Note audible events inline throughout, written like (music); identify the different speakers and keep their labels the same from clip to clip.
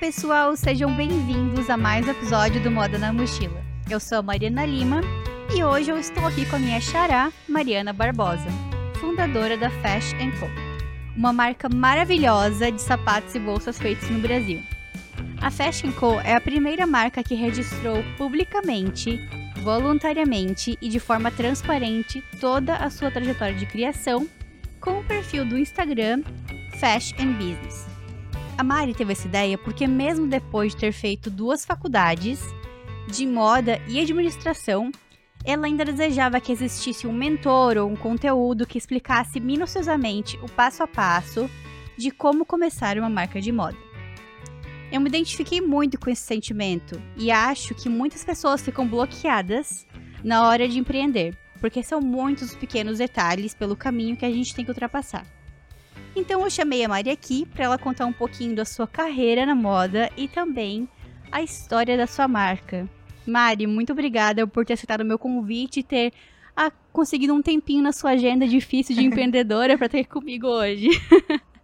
Speaker 1: pessoal, sejam bem-vindos a mais um episódio do Moda na Mochila. Eu sou a Mariana Lima e hoje eu estou aqui com a minha xará, Mariana Barbosa, fundadora da Fashion Co, uma marca maravilhosa de sapatos e bolsas feitos no Brasil. A Fashion Co é a primeira marca que registrou publicamente, voluntariamente e de forma transparente toda a sua trajetória de criação com o perfil do Instagram Fashion Business. A Mari teve essa ideia porque, mesmo depois de ter feito duas faculdades de moda e administração, ela ainda desejava que existisse um mentor ou um conteúdo que explicasse minuciosamente o passo a passo de como começar uma marca de moda. Eu me identifiquei muito com esse sentimento e acho que muitas pessoas ficam bloqueadas na hora de empreender, porque são muitos os pequenos detalhes pelo caminho que a gente tem que ultrapassar. Então eu chamei a Mari aqui para ela contar um pouquinho da sua carreira na moda e também a história da sua marca. Mari, muito obrigada por ter aceitado o meu convite e ter ah, conseguido um tempinho na sua agenda difícil de (laughs) empreendedora para ter comigo hoje.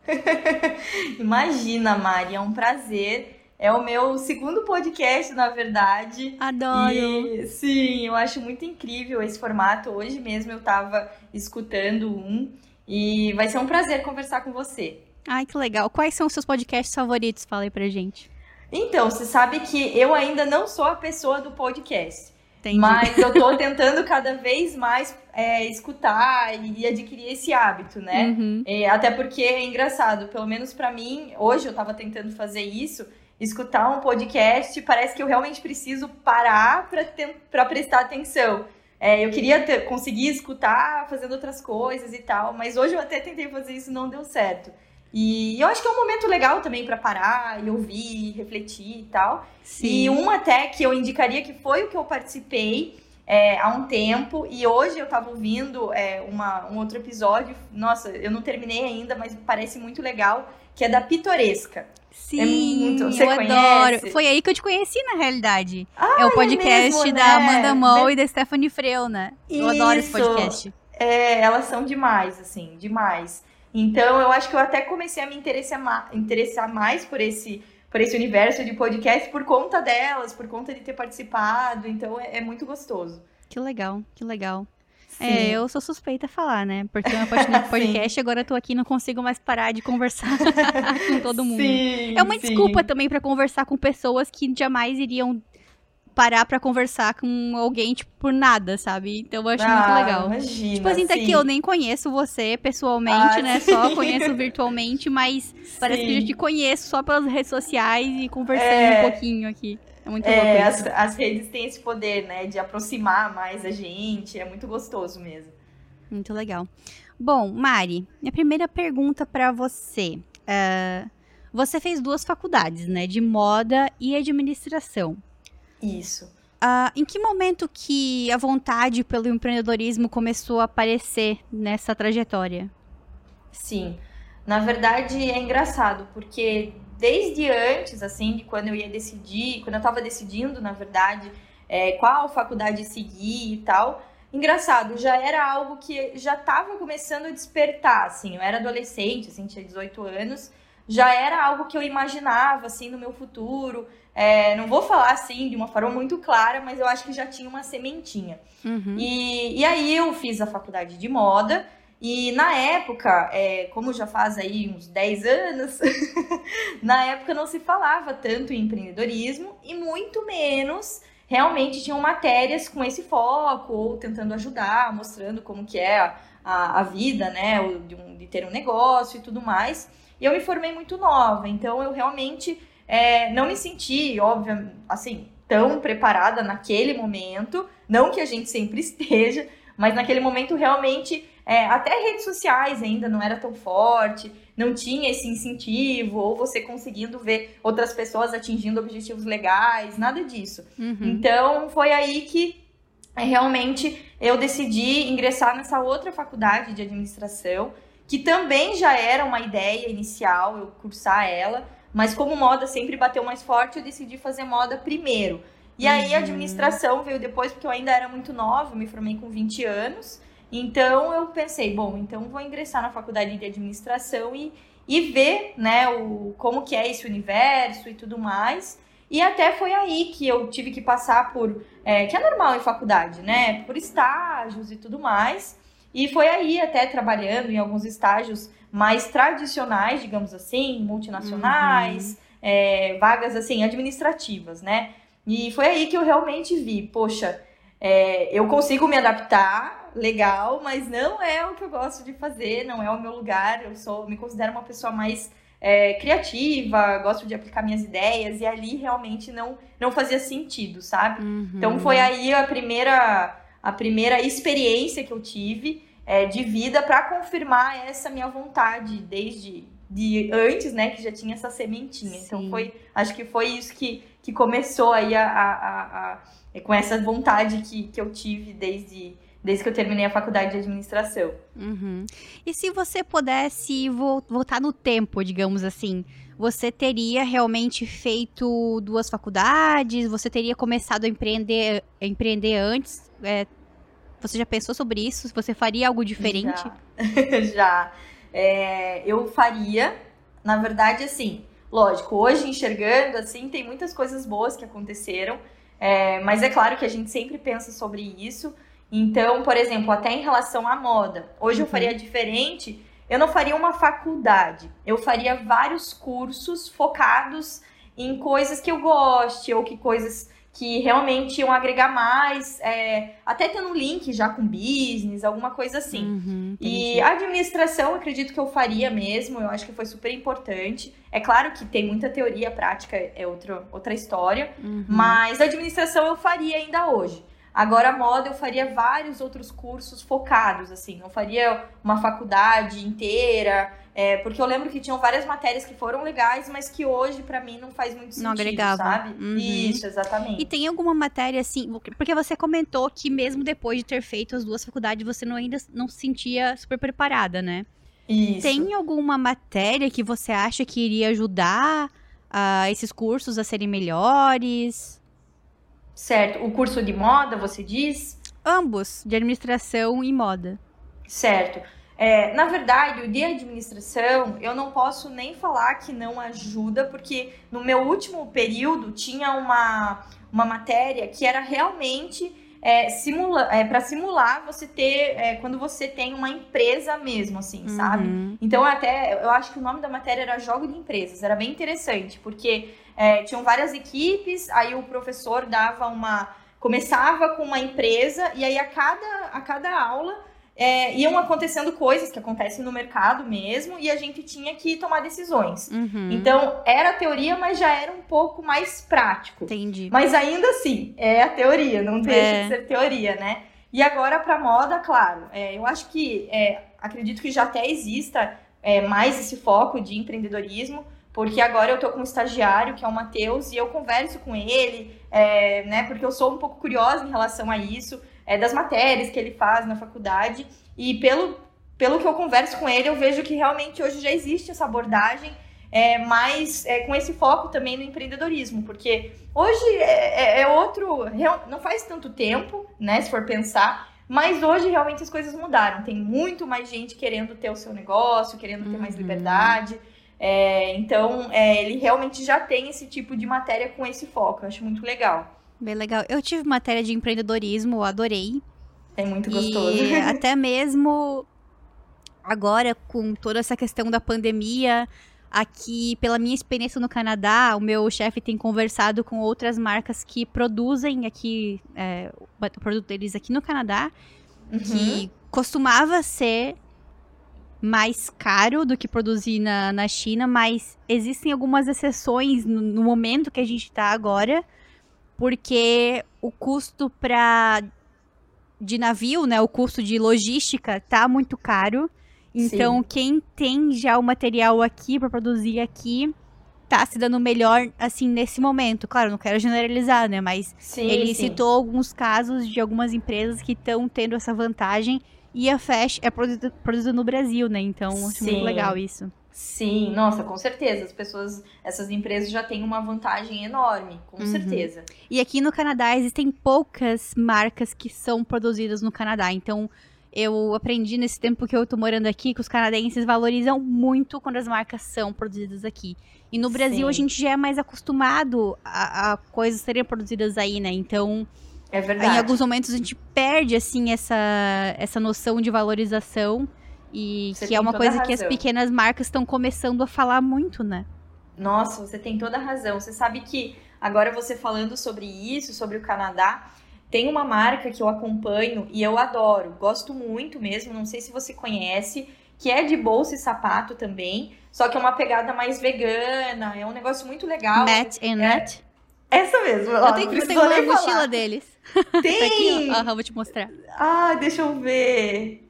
Speaker 1: (laughs)
Speaker 2: Imagina, Mari, é um prazer. É o meu segundo podcast, na verdade.
Speaker 1: Adoro!
Speaker 2: E, sim, eu acho muito incrível esse formato. Hoje mesmo eu estava escutando um e vai ser um prazer conversar com você.
Speaker 1: Ai, que legal. Quais são os seus podcasts favoritos? Fala aí pra gente.
Speaker 2: Então, você sabe que eu ainda não sou a pessoa do podcast.
Speaker 1: Entendi.
Speaker 2: Mas eu tô (laughs) tentando cada vez mais é, escutar e adquirir esse hábito, né?
Speaker 1: Uhum.
Speaker 2: É, até porque é engraçado, pelo menos para mim, hoje eu tava tentando fazer isso, escutar um podcast, parece que eu realmente preciso parar para prestar atenção. É, eu queria ter, conseguir escutar fazendo outras coisas e tal, mas hoje eu até tentei fazer isso e não deu certo. E eu acho que é um momento legal também para parar e ouvir, refletir e tal.
Speaker 1: Sim.
Speaker 2: E um até que eu indicaria que foi o que eu participei é, há um tempo, e hoje eu tava ouvindo é, uma, um outro episódio, nossa, eu não terminei ainda, mas parece muito legal, que é da Pitoresca.
Speaker 1: Sim,
Speaker 2: É muito- você
Speaker 1: eu
Speaker 2: conhece?
Speaker 1: adoro. Foi aí que eu te conheci, na realidade.
Speaker 2: Ah,
Speaker 1: é o podcast
Speaker 2: mesmo,
Speaker 1: da
Speaker 2: né?
Speaker 1: Amanda Moll e da Stephanie Freu, né? Eu adoro esse
Speaker 2: Isso.
Speaker 1: podcast.
Speaker 2: É, elas são demais, assim, demais. Então, eu acho que eu até comecei a me interessar, interessar mais por esse, por esse universo de podcast por conta delas, por conta de ter participado. Então, é, é muito gostoso.
Speaker 1: Que legal, que legal.
Speaker 2: Sim.
Speaker 1: É, eu sou suspeita a falar, né? Porque eu apaixonei por (laughs) podcast, agora eu tô aqui e não consigo mais parar de conversar (laughs) com todo (laughs) mundo.
Speaker 2: Sim,
Speaker 1: É uma
Speaker 2: sim.
Speaker 1: desculpa também pra conversar com pessoas que jamais iriam parar pra conversar com alguém, tipo, por nada, sabe? Então eu acho muito
Speaker 2: Ah,
Speaker 1: legal.
Speaker 2: Imagina,
Speaker 1: Tipo assim, daqui
Speaker 2: sim.
Speaker 1: eu nem conheço você pessoalmente,
Speaker 2: Ah,
Speaker 1: né?
Speaker 2: sim.
Speaker 1: Só conheço virtualmente, mas parece que eu
Speaker 2: Sim.
Speaker 1: te conheço só pelas redes sociais e conversando
Speaker 2: É.
Speaker 1: um pouquinho aqui. É muito
Speaker 2: É, as, as redes têm esse poder, né, de aproximar mais a gente. É muito gostoso mesmo.
Speaker 1: Muito legal. Bom, Mari, minha primeira pergunta pra você. é, você fez duas faculdades, né? De moda e administração.
Speaker 2: Isso.
Speaker 1: Ah, em que momento que a vontade pelo empreendedorismo começou a aparecer nessa trajetória?
Speaker 2: Sim. Na verdade, é engraçado, porque desde antes, assim, de quando eu ia decidir, quando eu tava decidindo, na verdade, é, qual faculdade seguir e tal, engraçado, já era algo que já tava começando a despertar, assim, eu era adolescente, assim, tinha 18 anos, já era algo que eu imaginava, assim, no meu futuro, é, não vou falar, assim, de uma forma muito clara, mas eu acho que já tinha uma sementinha.
Speaker 1: Uhum.
Speaker 2: E, e aí eu fiz a faculdade de moda. E na época, é, como já faz aí uns 10 anos, (laughs) na época não se falava tanto em empreendedorismo e muito menos realmente tinham matérias com esse foco ou tentando ajudar, mostrando como que é a, a, a vida, né, de, um- de ter um negócio e tudo mais. E eu me formei muito nova, então eu realmente é, não me senti, óbvio, assim, tão preparada naquele momento. Não que a gente sempre (laughs) esteja, mas naquele momento realmente, é, até redes sociais ainda não era tão forte, não tinha esse incentivo, ou você conseguindo ver outras pessoas atingindo objetivos legais, nada disso.
Speaker 1: Uhum.
Speaker 2: Então foi aí que é, realmente eu decidi ingressar nessa outra faculdade de administração, que também já era uma ideia inicial eu cursar ela, mas como moda sempre bateu mais forte, eu decidi fazer moda primeiro. E aí a
Speaker 1: Uhum.
Speaker 2: administração veio depois, porque eu ainda era muito nova, me formei com 20 anos. Então eu pensei, bom, então vou ingressar na faculdade de administração e, e ver, né, o, como que é esse universo e tudo mais. E até foi aí que eu tive que passar por, é, que é normal em faculdade, né, por estágios e tudo mais. E foi aí até trabalhando em alguns estágios mais tradicionais, digamos assim, multinacionais, uhum. é, vagas assim administrativas, né? E foi aí que eu realmente vi, poxa, é, eu consigo me adaptar, legal, mas não é o que eu gosto de fazer, não é o meu lugar. Eu sou, me considero uma pessoa mais é, criativa, gosto de aplicar minhas ideias e ali realmente não não fazia sentido, sabe? Uhum. Então foi aí a primeira a primeira experiência que eu tive é, de vida para confirmar essa minha vontade desde de antes, né, que já tinha essa sementinha. Então, Sim. Então foi, acho que foi isso que, que começou aí a, a, a, a, é, com essa vontade que, que eu tive desde desde que eu terminei a faculdade de administração.
Speaker 1: Uhum. E se você pudesse voltar no tempo, digamos assim, você teria realmente feito duas faculdades? Você teria começado a empreender, a empreender antes? É, você já pensou sobre isso? Você faria algo diferente?
Speaker 2: Já. (laughs) já. É, eu faria, na verdade, assim, lógico, hoje enxergando, assim, tem muitas coisas boas que aconteceram, é, mas é claro que a gente sempre pensa sobre isso. Então, por exemplo, até em relação à moda, hoje uhum. eu faria diferente. Eu não faria uma faculdade, eu faria vários cursos focados em coisas que eu goste ou que coisas que realmente iam agregar mais, é, até tendo um link já com business, alguma coisa assim. Uhum, e a administração, acredito que eu faria mesmo, eu acho que foi super importante. É claro que tem muita teoria, prática é outro, outra história, uhum. mas a administração eu faria ainda hoje. Agora, a moda, eu faria vários outros cursos focados, assim. Eu faria uma faculdade inteira, é, porque eu lembro que tinham várias matérias que foram legais, mas que hoje, para mim, não faz muito sentido, não agregava. sabe? Uhum. Isso, exatamente.
Speaker 1: E tem alguma matéria, assim... Porque você comentou que mesmo depois de ter feito as duas faculdades, você não, ainda não se sentia super preparada, né?
Speaker 2: Isso.
Speaker 1: Tem alguma matéria que você acha que iria ajudar uh, esses cursos a serem melhores?
Speaker 2: Certo. O curso de moda, você diz?
Speaker 1: Ambos, de administração e moda.
Speaker 2: Certo. É, na verdade, o de administração, eu não posso nem falar que não ajuda, porque no meu último período tinha uma, uma matéria que era realmente é, simula, é, para simular você ter é, quando você tem uma empresa mesmo, assim, uhum. sabe? Então até eu acho que o nome da matéria era Jogo de Empresas, era bem interessante, porque é, tinham várias equipes, aí o professor dava uma. começava com uma empresa, e aí a cada, a cada aula é, iam acontecendo coisas que acontecem no mercado mesmo e a gente tinha que tomar decisões. Uhum. Então, era teoria, mas já era um pouco mais prático.
Speaker 1: Entendi.
Speaker 2: Mas ainda assim, é a teoria, não deixa é. de ser teoria, né? E agora, para moda, claro, é, eu acho que, é, acredito que já até exista é, mais esse foco de empreendedorismo, porque agora eu tô com um estagiário, que é o Matheus, e eu converso com ele, é, né, porque eu sou um pouco curiosa em relação a isso é, das matérias que ele faz na faculdade. E pelo, pelo que eu converso com ele, eu vejo que realmente hoje já existe essa abordagem, é, mas é, com esse foco também no empreendedorismo, porque hoje é, é, é outro, não faz tanto tempo, né, se for pensar, mas hoje realmente as coisas mudaram. Tem muito mais gente querendo ter o seu negócio, querendo ter uhum. mais liberdade. É, então, é, ele realmente já tem esse tipo de matéria com esse foco. Eu acho muito legal.
Speaker 1: Bem legal. Eu tive matéria de empreendedorismo, adorei.
Speaker 2: É muito gostoso.
Speaker 1: E (laughs) até mesmo agora, com toda essa questão da pandemia, aqui, pela minha experiência no Canadá, o meu chefe tem conversado com outras marcas que produzem aqui, é, o produto deles aqui no Canadá, uhum. que costumava ser mais caro do que produzir na, na China, mas existem algumas exceções no, no momento que a gente está agora, porque o custo para de navio, né, o custo de logística tá muito caro. Então, Sim. quem tem já o material aqui para produzir aqui tá se dando melhor assim nesse momento. Claro, não quero generalizar, né, mas sim, ele sim. citou alguns casos de algumas empresas que estão tendo essa vantagem e a Fash é produzida, produzida no Brasil, né? Então, acho muito legal isso.
Speaker 2: Sim, nossa, com certeza. As pessoas, essas empresas já têm uma vantagem enorme, com uhum. certeza.
Speaker 1: E aqui no Canadá existem poucas marcas que são produzidas no Canadá. Então, eu aprendi nesse tempo que eu tô morando aqui que os canadenses valorizam muito quando as marcas são produzidas aqui. E no Brasil
Speaker 2: Sim.
Speaker 1: a gente já é mais acostumado a, a coisas serem produzidas aí, né? Então,
Speaker 2: É verdade.
Speaker 1: em alguns momentos a gente perde, assim, essa, essa noção de valorização. E
Speaker 2: Você
Speaker 1: que é uma coisa que as pequenas marcas estão começando a falar muito, né?
Speaker 2: Nossa, você tem toda a razão. Você sabe que agora você falando sobre isso, sobre o Canadá, tem uma marca que eu acompanho e eu adoro, gosto muito mesmo, não sei se você conhece, que é de bolsa e sapato também, só que é uma pegada mais vegana, é um negócio muito legal.
Speaker 1: Matt and
Speaker 2: é. Essa mesmo.
Speaker 1: Eu
Speaker 2: ó,
Speaker 1: tenho, eu tenho uma mochila
Speaker 2: falar.
Speaker 1: deles. (laughs) Tá aqui,
Speaker 2: Tem!
Speaker 1: ó. Aham, vou te mostrar.
Speaker 2: Ah, deixa eu ver.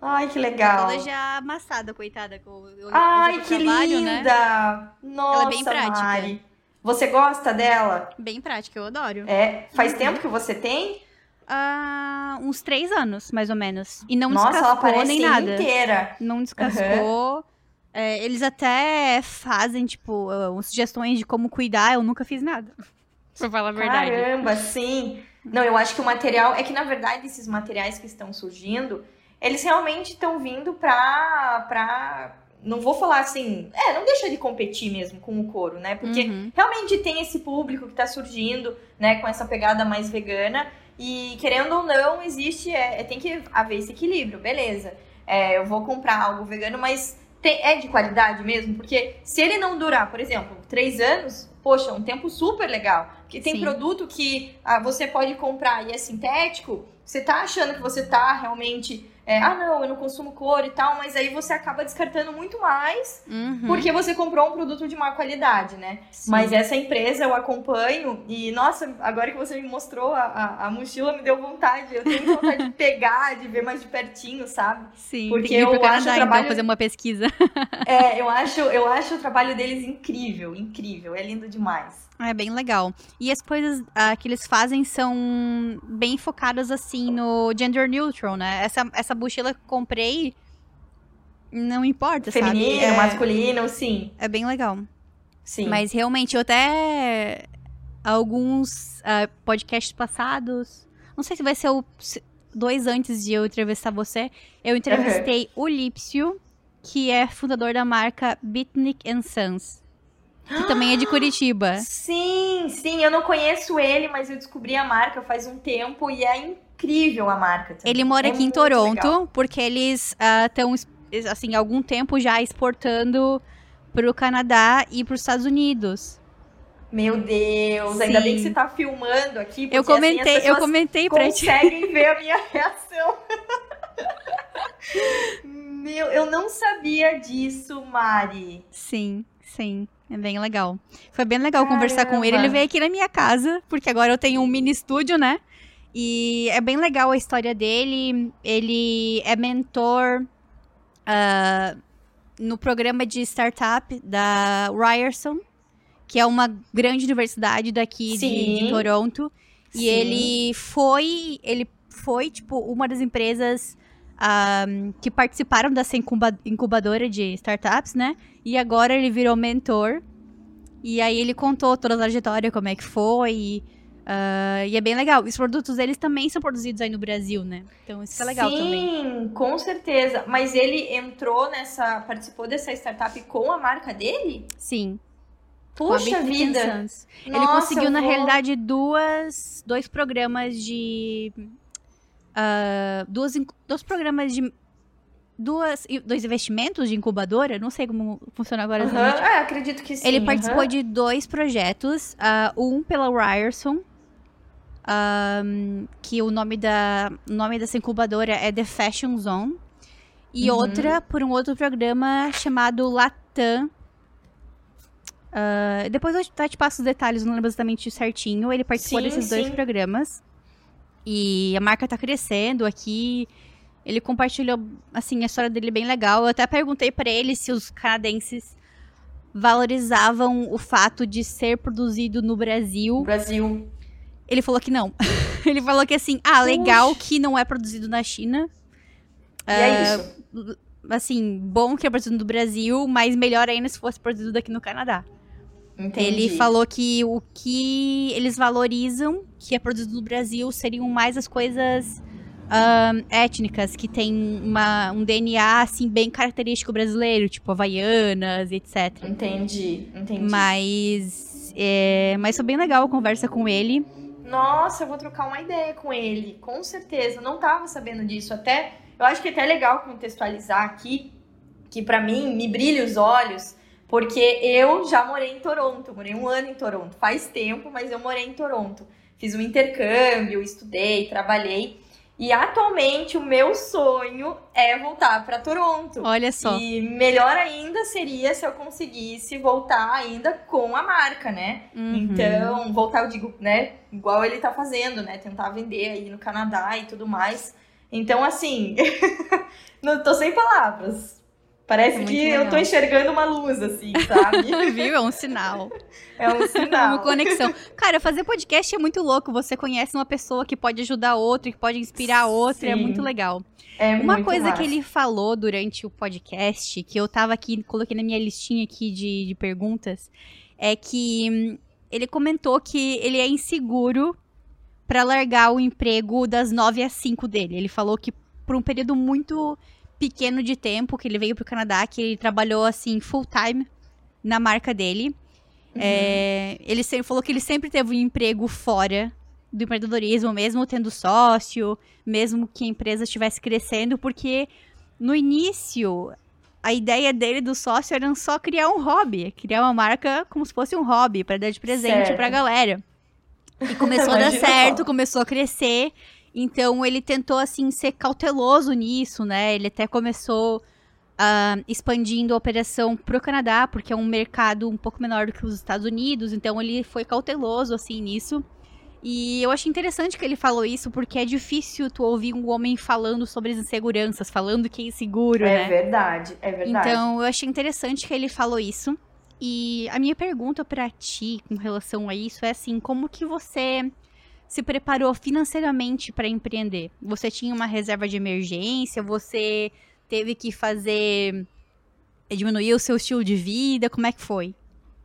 Speaker 2: Ai, que legal.
Speaker 1: Toda já amassada, coitada. eu
Speaker 2: Ai, que
Speaker 1: trabalho, né?
Speaker 2: linda! Nossa,
Speaker 1: Ela é bem prática.
Speaker 2: Mari. Você gosta dela?
Speaker 1: Bem prática, eu adoro.
Speaker 2: É. Faz
Speaker 1: Uhum.
Speaker 2: tempo que você tem?
Speaker 1: Ah, uns três anos, mais ou menos. E não
Speaker 2: Nossa, ela
Speaker 1: descascou
Speaker 2: parece
Speaker 1: nem nada.
Speaker 2: inteira.
Speaker 1: Não descascou. É, eles até fazem, tipo, ah, sugestões de como cuidar. Eu nunca fiz nada. Pra falar a verdade.
Speaker 2: Caramba, sim. Não, eu acho que o material. É que, na verdade, esses materiais que estão surgindo, eles realmente estão vindo pra. pra. Não vou falar assim. É, não deixa de competir mesmo com o couro, né? Porque
Speaker 1: Uhum.
Speaker 2: realmente tem esse público que tá surgindo, né, com essa pegada mais vegana. E querendo ou não, existe. É, é- tem que haver esse equilíbrio, beleza. É, eu vou comprar algo vegano, mas é de qualidade mesmo? Porque se ele não durar, por exemplo, três anos, poxa, um tempo super legal. Porque tem
Speaker 1: Sim.
Speaker 2: produto que ah, você pode comprar e é sintético, você tá achando que você tá realmente. É, ah, não, eu não consumo couro e tal, mas aí você acaba descartando muito mais
Speaker 1: Uhum.
Speaker 2: porque você comprou um produto de má qualidade, né?
Speaker 1: Sim.
Speaker 2: Mas essa empresa eu acompanho e, nossa, agora que você me mostrou a, a, a mochila, me deu vontade. Eu tenho vontade de pegar, de ver mais de pertinho, sabe?
Speaker 1: Sim,
Speaker 2: porque eu acho
Speaker 1: Canadá,
Speaker 2: o trabalho-
Speaker 1: então, fazer uma pesquisa.
Speaker 2: É, eu acho, eu acho o trabalho deles incrível, incrível. É lindo demais.
Speaker 1: É bem legal. E as coisas ah, que eles fazem são bem focadas assim no gender neutral, né? Essa, essa mochila que comprei não importa,
Speaker 2: Feminino,
Speaker 1: sabe? É,
Speaker 2: masculino, sim.
Speaker 1: é bem legal.
Speaker 2: Sim.
Speaker 1: Mas realmente, eu até alguns ah, podcasts passados, não sei se vai ser o dois antes de eu entrevistar você, eu entrevistei o Lípsio, que é fundador da marca Bitnik Sons, que também é de Curitiba. (gasps)
Speaker 2: Sim, sim, eu não conheço ele, mas eu descobri a marca faz um tempo e é incrível a marca. também.
Speaker 1: Ele mora
Speaker 2: É
Speaker 1: aqui em Toronto,
Speaker 2: legal.
Speaker 1: porque eles estão, assim, há algum tempo já exportando pro Canadá e pros Estados Unidos.
Speaker 2: Meu Deus, ainda bem que
Speaker 1: Sim.
Speaker 2: você tá filmando aqui.
Speaker 1: Eu
Speaker 2: porque, assim,
Speaker 1: comentei,
Speaker 2: as
Speaker 1: eu comentei pra ti.
Speaker 2: conseguem (laughs) ver a minha reação. (laughs) Meu, eu não sabia disso, Mari.
Speaker 1: Sim, sim. É bem legal. Foi bem legal conversar com ele.
Speaker 2: Caramba.
Speaker 1: Ele veio aqui na minha casa, porque agora eu tenho um mini estúdio, né? E é bem legal a história dele. Ele é mentor ah, no programa de startup da Ryerson, que é uma grande universidade daqui de, de
Speaker 2: Sim.
Speaker 1: Toronto. E
Speaker 2: Sim.
Speaker 1: ele foi, ele foi, tipo, uma das empresas ah, que participaram dessa incuba- incubadora de startups, né? E agora ele virou mentor. E aí ele contou toda a trajetória, como é que foi. E, ah, e é bem legal. Os produtos deles também são produzidos aí no Brasil, né? Então isso é legal
Speaker 2: Sim,
Speaker 1: também.
Speaker 2: com certeza. Mas ele entrou nessa, participou dessa startup com a marca dele?
Speaker 1: Sim.
Speaker 2: Puxa vida.
Speaker 1: Sons. Ele
Speaker 2: Nossa,
Speaker 1: conseguiu, na
Speaker 2: vou-
Speaker 1: realidade, duas, dois programas de. Ah, duas, dois programas de. Duas, dois investimentos de incubadora, não sei como funciona agora exatamente.
Speaker 2: É, acredito que sim.
Speaker 1: Ele participou
Speaker 2: aham.
Speaker 1: de dois projetos, ah, um pela Ryerson, ahm, que o nome, da, o nome dessa incubadora é The Fashion Zone, e
Speaker 2: Uhum.
Speaker 1: outra por um outro programa chamado Latam. Ah, depois eu até te passo os detalhes, não lembro exatamente certinho. Ele participou
Speaker 2: Sim,
Speaker 1: desses dois
Speaker 2: sim.
Speaker 1: programas. E a marca tá crescendo aqui. Ele compartilhou, assim, a história dele bem legal. Eu até perguntei pra ele se os canadenses valorizavam o fato de ser produzido no Brasil.
Speaker 2: Brasil.
Speaker 1: Ele falou que não. (laughs) ele falou que assim, ah, legal que não é produzido na China.
Speaker 2: E é isso.
Speaker 1: Assim, bom que é produzido no Brasil, mas melhor ainda se fosse produzido aqui no Canadá.
Speaker 2: Entendi.
Speaker 1: Ele falou que o que eles valorizam, que é produzido no Brasil, seriam mais as coisas um, étnicas que têm uma, um DNA assim bem característico brasileiro, tipo havaianas, etc.
Speaker 2: Entendi, entendi.
Speaker 1: Mas, é, mas foi bem legal a conversa com ele.
Speaker 2: Nossa, eu vou trocar uma ideia com ele, com certeza. não tava sabendo disso. Até, eu acho que é até legal contextualizar aqui que para mim me brilha os olhos, porque eu já morei em Toronto, morei um ano em Toronto, faz tempo, mas eu morei em Toronto. Fiz um intercâmbio, estudei, trabalhei. E atualmente o meu sonho é voltar para Toronto.
Speaker 1: Olha só.
Speaker 2: E melhor ainda seria se eu conseguisse voltar ainda com a marca, né? Uhum. Então, voltar, eu digo, né? Igual ele tá fazendo, né? Tentar vender aí no Canadá e tudo mais. Então, assim, (laughs) não tô sem palavras. Parece é que legal. eu tô enxergando uma luz, assim, sabe? (laughs)
Speaker 1: Viu? É um sinal.
Speaker 2: É um (laughs) sinal.
Speaker 1: uma conexão. Cara, fazer podcast é muito louco. Você conhece uma pessoa que pode ajudar outra, que pode inspirar outra. É. É muito legal.
Speaker 2: É
Speaker 1: uma coisa
Speaker 2: massa.
Speaker 1: que ele falou durante o podcast, que eu tava aqui, coloquei na minha listinha aqui de, de perguntas, é que hum, ele comentou que ele é inseguro para largar o emprego das 9 às 5 dele. Ele falou que por um período muito pequeno de tempo que ele veio pro Canadá, que ele trabalhou assim full time na marca dele. Uhum. É, ele sempre falou que ele sempre teve um emprego fora do empreendedorismo, mesmo tendo sócio, mesmo que a empresa estivesse crescendo, porque no início a ideia dele do sócio era só criar um hobby, criar uma marca como se fosse um hobby para dar de presente para pra galera. E começou a (laughs) dar certo, começou a crescer. Então ele tentou assim ser cauteloso nisso, né? Ele até começou uh, expandindo a operação pro Canadá, porque é um mercado um pouco menor do que os Estados Unidos. Então ele foi cauteloso assim nisso. E eu achei interessante que ele falou isso, porque é difícil tu ouvir um homem falando sobre as inseguranças, falando que é inseguro,
Speaker 2: é
Speaker 1: né?
Speaker 2: É verdade, é verdade.
Speaker 1: Então eu achei interessante que ele falou isso. E a minha pergunta para ti com relação a isso é assim, como que você se preparou financeiramente para empreender? Você tinha uma reserva de emergência? Você teve que fazer eh, diminuir o seu estilo de vida? Como é que foi?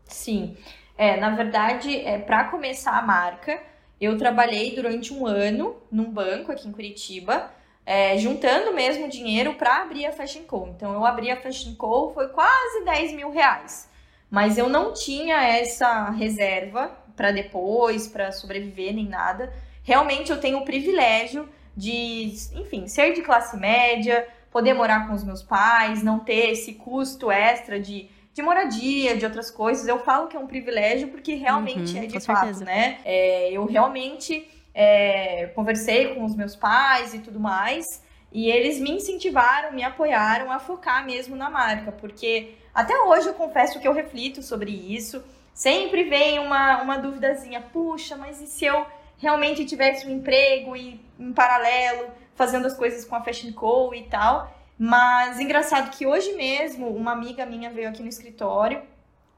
Speaker 2: Sim, é, na verdade, é, para começar a marca, eu trabalhei durante um ano num banco aqui em Curitiba, é, juntando mesmo dinheiro para abrir a Fashion Co. Então, eu abri a Fashion Co. foi quase 10 mil reais. Mas eu não tinha essa reserva para depois, para sobreviver, nem nada. Realmente eu tenho o privilégio de, enfim, ser de classe média, poder morar com os meus pais, não ter esse custo extra de, de moradia, de outras coisas. Eu falo que é um privilégio porque realmente uhum, é de fato, certeza. né? É, eu realmente é, conversei com os meus pais e tudo mais. E eles me incentivaram, me apoiaram a focar mesmo na marca, porque até hoje eu confesso que eu reflito sobre isso. Sempre vem uma, uma duvidazinha, puxa, mas e se eu realmente tivesse um emprego e em paralelo fazendo as coisas com a Fashion Co e tal? Mas engraçado que hoje mesmo uma amiga minha veio aqui no escritório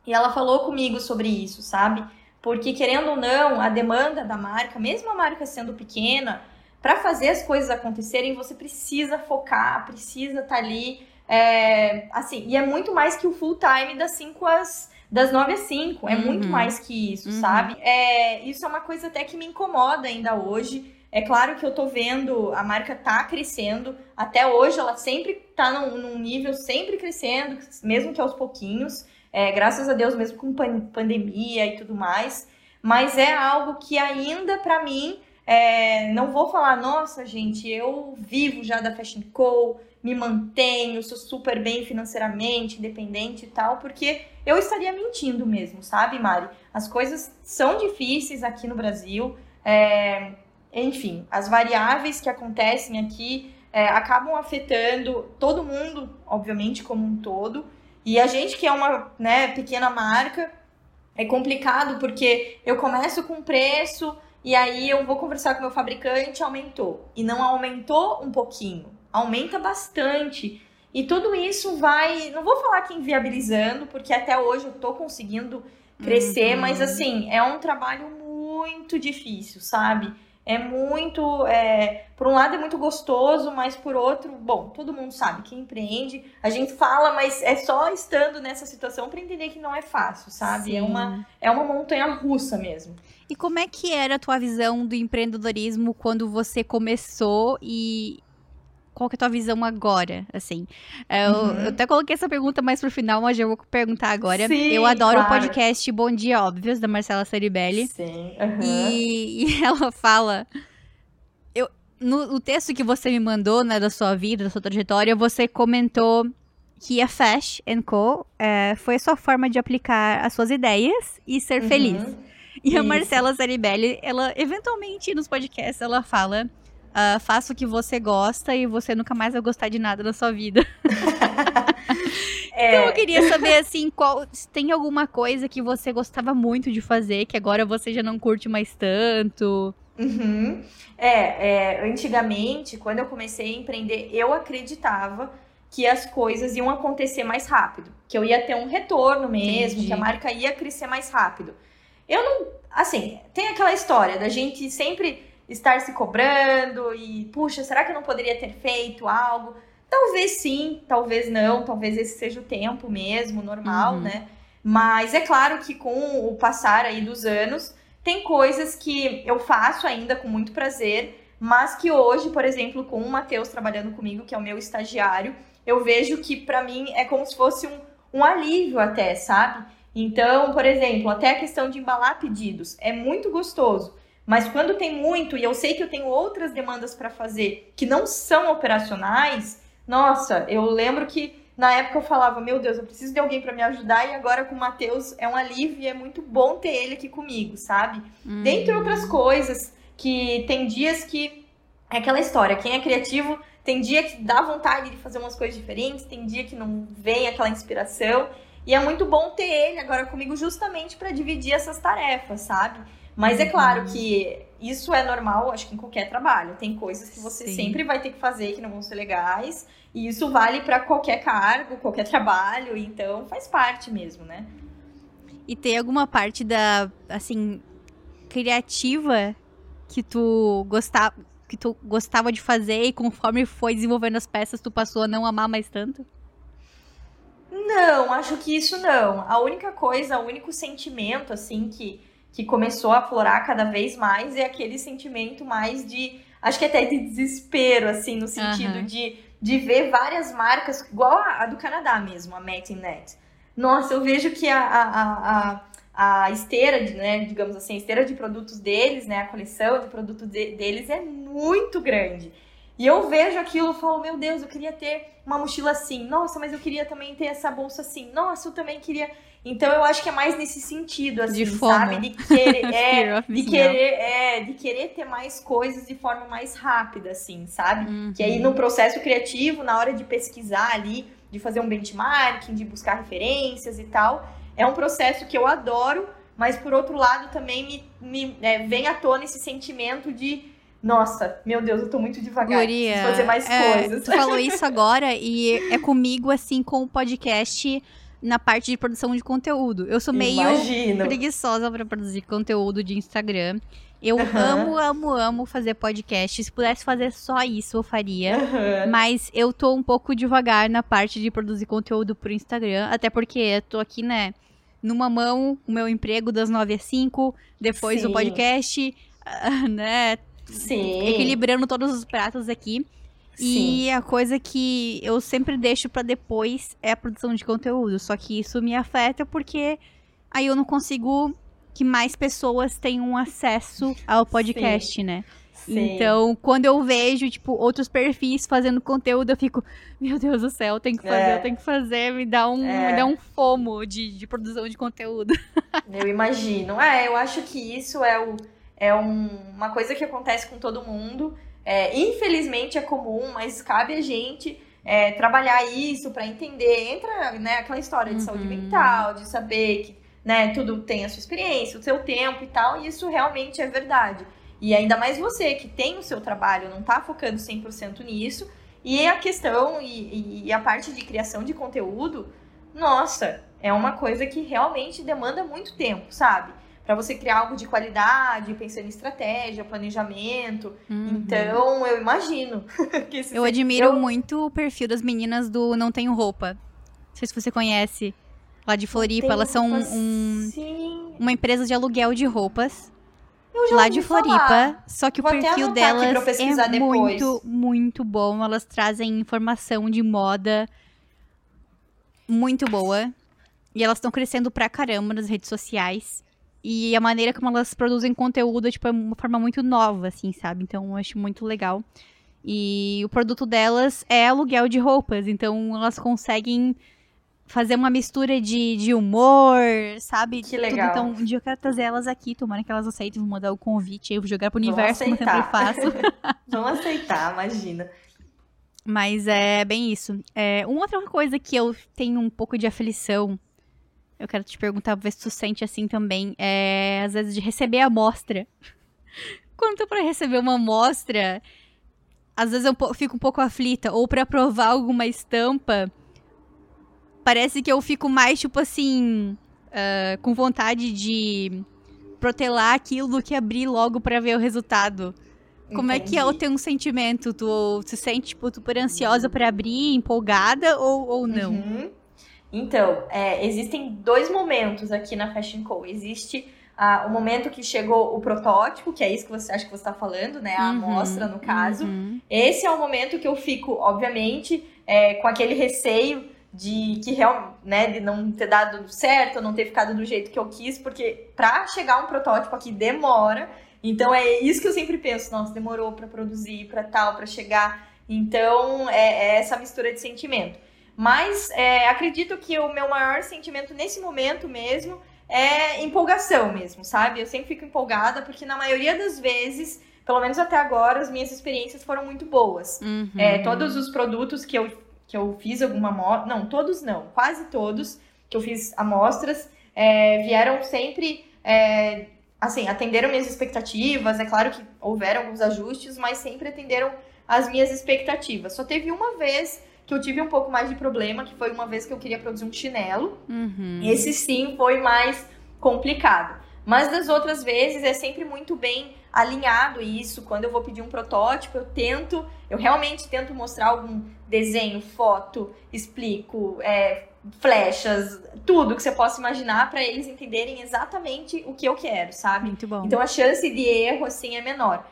Speaker 2: e ela falou comigo sobre isso, sabe? Porque querendo ou não, a demanda da marca, mesmo a marca sendo pequena, para fazer as coisas acontecerem, você precisa focar, precisa estar tá ali. É, assim, e é muito mais que o full time das 5 às das 9 às 5. É uhum. muito mais que isso, uhum. sabe? É, isso é uma coisa até que me incomoda ainda hoje. É claro que eu tô vendo, a marca tá crescendo. Até hoje ela sempre tá num, num nível sempre crescendo, mesmo que aos pouquinhos. É, graças a Deus, mesmo com pandemia e tudo mais. Mas é algo que ainda, para mim, é, não vou falar, nossa, gente, eu vivo já da Fashion Co., me mantenho, sou super bem financeiramente, independente e tal, porque eu estaria mentindo mesmo, sabe, Mari? As coisas são difíceis aqui no Brasil, é, enfim, as variáveis que acontecem aqui é, acabam afetando todo mundo, obviamente, como um todo, e a gente que é uma né, pequena marca, é complicado porque eu começo com preço e aí eu vou conversar com o meu fabricante, aumentou. E não aumentou um pouquinho, aumenta bastante. E tudo isso vai, não vou falar que inviabilizando, porque até hoje eu tô conseguindo crescer, uhum. mas assim, é um trabalho muito difícil, sabe? é muito. É, por um lado é muito gostoso, mas por outro, bom, todo mundo sabe que empreende. A gente fala, mas é só estando nessa situação para entender que não é fácil, sabe? É uma, é uma montanha russa mesmo.
Speaker 1: E como é que era a tua visão do empreendedorismo quando você começou e, qual que é a tua visão agora, assim? É, eu, uhum. eu, até coloquei essa pergunta mais pro final, mas já vou perguntar agora.
Speaker 2: Sim,
Speaker 1: eu adoro
Speaker 2: claro.
Speaker 1: o podcast Bom Dia Óbvios, da Marcela Ceribelli.
Speaker 2: Sim. Uhum.
Speaker 1: E, (laughs) e, ela fala... Eu, no, no texto que você me mandou, né, da sua vida, da sua trajetória, você comentou que a Fash Co. É, foi a sua forma de aplicar as suas ideias e ser uhum. feliz. E Isso. a Marcela Ceribelli, ela, eventualmente, nos podcasts, ela fala Uh, faça o que você gosta e você nunca mais vai gostar de nada na sua vida. (laughs) é. Então eu queria saber assim, qual se tem alguma coisa que você gostava muito de fazer que agora você já não curte mais tanto.
Speaker 2: Uhum. É, é, antigamente, quando eu comecei a empreender, eu acreditava que as coisas iam acontecer mais rápido, que eu ia ter um retorno mesmo, Entendi. que a marca ia crescer mais rápido. Eu não, assim, tem aquela história da gente sempre estar se cobrando e, puxa, será que eu não poderia ter feito algo? Talvez sim, talvez não, talvez esse seja o tempo mesmo, normal, uhum. né? Mas é claro que com o passar aí dos anos, tem coisas que eu faço ainda com muito prazer, mas que hoje, por exemplo, com o Matheus trabalhando comigo, que é o meu estagiário, eu vejo que para mim é como se fosse um, um alívio até, sabe? Então, por exemplo, até a questão de embalar pedidos é muito gostoso. Mas quando tem muito e eu sei que eu tenho outras demandas para fazer que não são operacionais, nossa, eu lembro que na época eu falava, meu Deus, eu preciso de alguém para me ajudar e agora com o Matheus é um alívio e é muito bom ter ele aqui comigo, sabe? Hum. Dentre outras coisas, que tem dias que é aquela história, quem é criativo tem dia que dá vontade de fazer umas coisas diferentes, tem dia que não vem aquela inspiração. E é muito bom ter ele agora comigo justamente para dividir essas tarefas, sabe? Mas é claro uhum. que isso é normal, acho que em qualquer trabalho. Tem coisas que você Sim. sempre vai ter que fazer que não vão ser legais. E isso vale para qualquer cargo, qualquer trabalho. Então faz parte mesmo, né?
Speaker 1: E tem alguma parte da, assim, criativa que tu gostava, que tu gostava de fazer e conforme foi desenvolvendo as peças, tu passou a não amar mais tanto?
Speaker 2: Não, acho que isso não. A única coisa, o único sentimento, assim, que que começou a aflorar cada vez mais é aquele sentimento mais de, acho que até de desespero, assim, no sentido uhum. de, de ver várias marcas, igual a, a do Canadá mesmo, a Net. Nossa, eu vejo que a, a, a, a esteira, de, né, digamos assim, a esteira de produtos deles, né, a coleção de produtos de, deles é muito grande. E eu vejo aquilo e falo, meu Deus, eu queria ter uma mochila assim. Nossa, mas eu queria também ter essa bolsa assim. Nossa, eu também queria. Então eu acho que é mais nesse sentido, assim,
Speaker 1: de
Speaker 2: sabe? De querer, (laughs) é, de querer, é, de querer ter mais coisas de forma mais rápida, assim, sabe? Uhum. Que aí no processo criativo, na hora de pesquisar ali, de fazer um benchmarking, de buscar referências e tal, é um processo que eu adoro, mas por outro lado também me, me é, vem à tona esse sentimento de nossa, meu Deus, eu tô muito devagar. Guria, preciso fazer mais é, coisas.
Speaker 1: Tu falou (laughs) isso agora e é comigo, assim, com o podcast na parte de produção de conteúdo. Eu sou meio
Speaker 2: Imagino.
Speaker 1: preguiçosa para produzir conteúdo de Instagram. Eu uhum. amo, amo, amo fazer podcast. Se pudesse fazer só isso, eu faria. Uhum. Mas eu tô um pouco devagar na parte de produzir conteúdo pro Instagram. Até porque eu tô aqui, né? Numa mão, o meu emprego das 9 às 5, depois Sim. o podcast, (laughs) né?
Speaker 2: Sim.
Speaker 1: Equilibrando todos os pratos aqui. Sim. E a coisa que eu sempre deixo para depois é a produção de conteúdo. Só que isso me afeta porque aí eu não consigo que mais pessoas tenham acesso ao podcast, Sim. né? Sim. Então, quando eu vejo, tipo, outros perfis fazendo conteúdo, eu fico, meu Deus do céu, tem que fazer, é. eu tenho que fazer, me dá um, é. me dá um fomo de, de produção de conteúdo. (laughs)
Speaker 2: Eu imagino. É, eu acho que isso é, o, é um, uma coisa que acontece com todo mundo. É, infelizmente é comum, mas cabe a gente é, trabalhar isso para entender. Entra né, aquela história de uhum. saúde mental, de saber que né, tudo tem a sua experiência, o seu tempo e tal, e isso realmente é verdade. E ainda mais você que tem o seu trabalho, não está focando 100% nisso. E a questão e, e, a parte de criação de conteúdo, nossa, é uma coisa que realmente demanda muito tempo, sabe? Para você criar algo de qualidade, pensando em estratégia, planejamento.
Speaker 1: Uhum.
Speaker 2: Então, eu imagino (laughs) que
Speaker 1: Eu admiro eu... muito o perfil das meninas do Não Tenho Roupa. Não sei se você conhece. Lá de Floripa, elas são um, uma empresa de aluguel de roupas lá de Floripa. Falar. Só que Vou o perfil delas é depois. muito, muito bom. Elas trazem informação de moda muito boa. E elas estão crescendo pra caramba nas redes sociais. E a maneira como elas produzem conteúdo tipo, é uma forma muito nova, assim, sabe? Então eu acho muito legal. E o produto delas é aluguel de roupas. Então elas conseguem fazer uma mistura de, de humor, sabe?
Speaker 2: Que legal.
Speaker 1: Tudo. Então, um dia eu quero trazer elas aqui, tomara que elas aceitem, vou mandar o convite, eu vou jogar pro universo, como sempre faço. (laughs) (laughs)
Speaker 2: Vão aceitar, imagina.
Speaker 1: Mas é bem isso. É, uma outra coisa que eu tenho um pouco de aflição, eu quero te perguntar, ver se tu sente assim também, é às vezes de receber a amostra. (laughs) Quando tu pra receber uma amostra, às vezes eu fico um pouco aflita, ou para provar alguma estampa, parece que eu fico mais, tipo assim, uh, com vontade de protelar aquilo do que abrir logo para ver o resultado. Como Entendi. é que é o teu sentimento? Tu se sente, tipo, super ansiosa para abrir, empolgada ou, ou não?
Speaker 2: Uhum. Então, é, existem dois momentos aqui na Fashion Co. Existe ah, o momento que chegou o protótipo, que é isso que você acha que você está falando, né? A uhum, amostra, no caso. Uhum. Esse é o momento que eu fico, obviamente, é, com aquele receio de que real, né, de não ter dado certo, não ter ficado do jeito que eu quis, porque para chegar um protótipo aqui demora. Então é isso que eu sempre penso, nossa, demorou para produzir, para tal, para chegar. Então é, é, essa mistura de sentimento. Mas é, acredito que o meu maior sentimento nesse momento mesmo é empolgação mesmo, sabe? Eu sempre fico empolgada porque na maioria das vezes pelo menos até agora, as minhas experiências foram muito boas. Uhum. É, todos os produtos que eu que eu fiz alguma amostra, não, todos não, quase todos que eu fiz amostras é, vieram sempre, é, assim, atenderam minhas expectativas. É claro que houveram alguns ajustes, mas sempre atenderam as minhas expectativas. Só teve uma vez que eu tive um pouco mais de problema, que foi uma vez que eu queria produzir um chinelo. Uhum. Esse sim foi mais complicado. Mas das outras vezes é sempre muito bem alinhado isso. Quando eu vou pedir um protótipo, eu tento, eu realmente tento mostrar algum desenho, foto, explico, é, flechas, tudo que você possa imaginar para eles entenderem exatamente o que eu quero, sabe?
Speaker 1: Muito bom.
Speaker 2: Então a chance de erro assim é menor.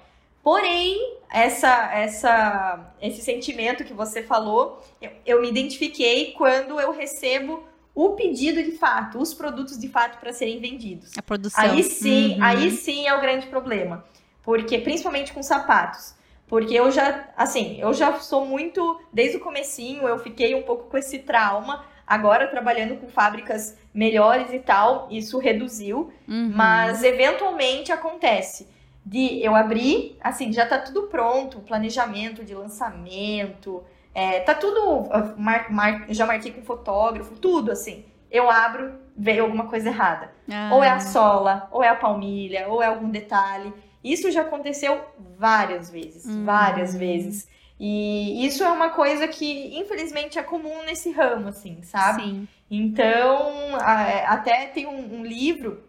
Speaker 2: Porém, essa, essa, esse sentimento que você falou, eu, eu me identifiquei quando eu recebo o pedido de fato, os produtos de fato para serem vendidos.
Speaker 1: A produção.
Speaker 2: Aí sim, uhum. aí sim é o grande problema. Porque, principalmente com sapatos. Porque eu já, assim, eu já sou muito, desde o comecinho, eu fiquei um pouco com esse trauma. Agora, trabalhando com fábricas melhores e tal, isso reduziu. Uhum. Mas, eventualmente, acontece de eu abrir, assim, já tá tudo pronto, planejamento de lançamento, é, tá tudo. Mar, mar, já marquei com fotógrafo, tudo assim. Eu abro, veio alguma coisa errada. Ah. Ou é a sola, ou é a palmilha, ou é algum detalhe. Isso já aconteceu várias vezes, hum. várias vezes. E isso é uma coisa que, infelizmente, é comum nesse ramo, assim, sabe? Sim. Então, até tem um, um livro,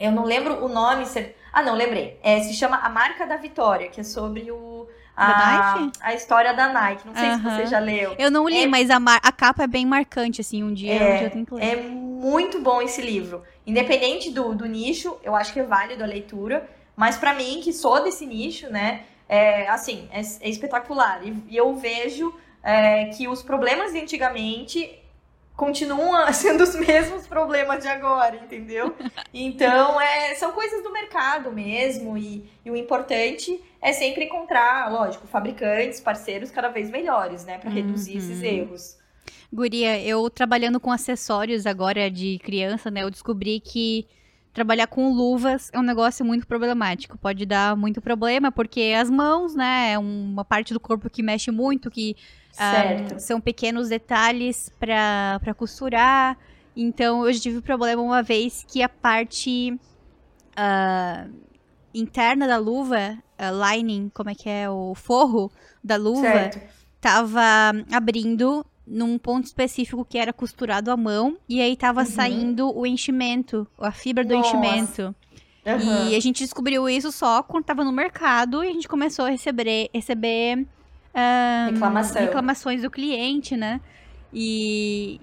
Speaker 2: eu não lembro o nome. Ah, não, lembrei. É, se chama A Marca da Vitória, que é sobre o a, a história da Nike. Não sei uh -huh. se você já leu.
Speaker 1: Eu não li, é, mas a, a capa é bem marcante, assim, um dia, é, um dia eu tenho que ler.
Speaker 2: É muito bom esse livro. Independente do, do nicho, eu acho que é válido a leitura. Mas para mim, que sou desse nicho, né, é, assim, é, é espetacular. E, e, eu vejo é, que os problemas de antigamente continuam (laughs) sendo os mesmos problemas de agora, entendeu? Então, é, são coisas do mercado mesmo, e, e, o importante é sempre encontrar, lógico, fabricantes, parceiros cada vez melhores, né, para reduzir uhum. esses erros.
Speaker 1: Guria, eu trabalhando com acessórios agora de criança, né, eu descobri que trabalhar com luvas é um negócio muito problemático. Pode dar muito problema, porque as mãos, né, é uma parte do corpo que mexe muito, que um, são pequenos detalhes para costurar. Então, eu tive um problema uma vez que a parte uh, interna da luva, lining, como é que é, o forro da luva, certo. tava abrindo num ponto específico que era costurado à mão e aí tava uhum. saindo o enchimento, a fibra do Nossa. enchimento. Uhum. E a gente descobriu isso só quando tava no mercado e a gente começou a receber, receber um,
Speaker 2: Reclamação.
Speaker 1: reclamações do cliente, né? E,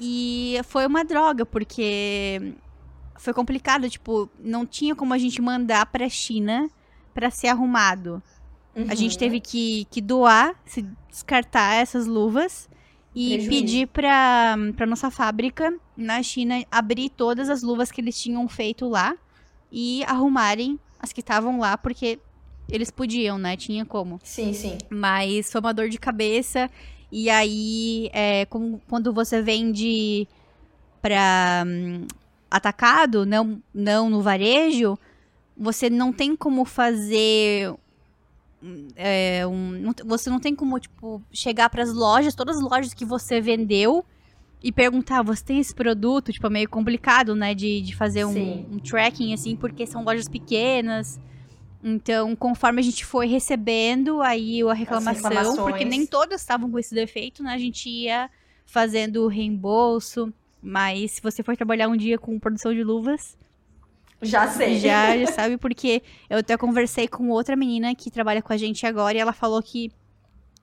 Speaker 1: e foi uma droga, porque foi complicado, tipo, não tinha como a gente mandar pra China para ser arrumado. Uhum. A gente uhum. teve que, que doar, se descartar essas luvas e Prejuízo. pedir para para nossa fábrica na China abrir todas as luvas que eles tinham feito lá e arrumarem as que estavam lá, porque eles podiam, né? Tinha como.
Speaker 2: Sim, sim.
Speaker 1: Mas foi uma dor de cabeça. E aí, é, como, quando você vende para um, atacado, não, não no varejo, você não tem como fazer. É, um, você não tem como, tipo, chegar para as lojas, todas as lojas que você vendeu e perguntar, você tem esse produto? Tipo, é meio complicado, né? De, de fazer um, um, tracking, assim, porque são lojas pequenas. Então, conforme a gente foi recebendo aí a reclamação, porque nem todas estavam com esse defeito, né? A gente ia fazendo o reembolso. Mas se você for trabalhar um dia com produção de luvas.
Speaker 2: Já sei.
Speaker 1: Já, já sabe, porque eu até conversei com outra menina que trabalha com a gente agora e ela falou que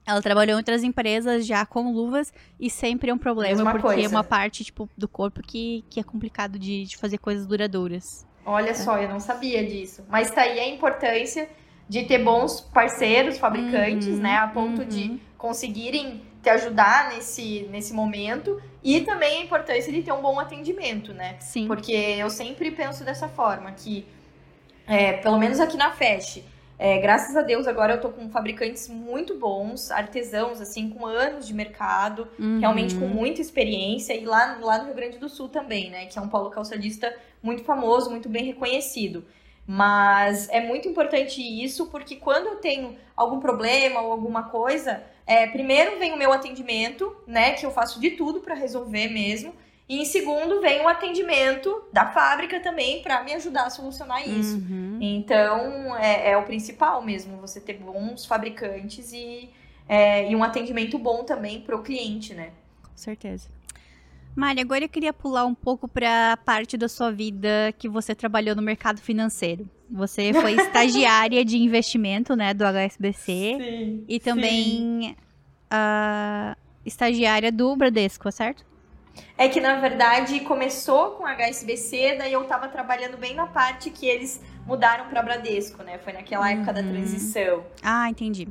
Speaker 1: ela trabalhou em outras empresas já com luvas e sempre é um problema, Mesma porque coisa. é uma parte, tipo, do corpo que, que é complicado de, de fazer coisas duradouras.
Speaker 2: Olha é. só, eu não sabia disso. Mas tá aí a importância de ter bons parceiros, fabricantes, uhum, né? A ponto uhum. de conseguirem te ajudar nesse, nesse momento. E também a importância de ter um bom atendimento, né?
Speaker 1: Sim.
Speaker 2: Porque eu sempre penso dessa forma, que, é, pelo menos aqui na Fest, é, graças a Deus, agora eu tô com fabricantes muito bons, artesãos, assim, com anos de mercado, uhum. realmente com muita experiência, e lá, lá no Rio Grande do Sul também, né? Que é um polo calçadista muito famoso, muito bem reconhecido. Mas é muito importante isso, porque quando eu tenho algum problema ou alguma coisa, é, primeiro vem o meu atendimento, né? Que eu faço de tudo para resolver mesmo. E em segundo, vem o atendimento da fábrica também para me ajudar a solucionar isso. Uhum. Então, é, é, o principal mesmo, você ter bons fabricantes e, é, e um atendimento bom também para o cliente, né?
Speaker 1: Com certeza. Mari, agora eu queria pular um pouco para a parte da sua vida que você trabalhou no mercado financeiro. Você foi (laughs) estagiária de investimento, né, do HSBC.
Speaker 2: Sim,
Speaker 1: e também uh, estagiária do Bradesco, certo?
Speaker 2: É que, na verdade, começou com HSBC, daí eu tava trabalhando bem na parte que eles mudaram para Bradesco, né? Foi naquela época da uhum. transição.
Speaker 1: Ah, entendi.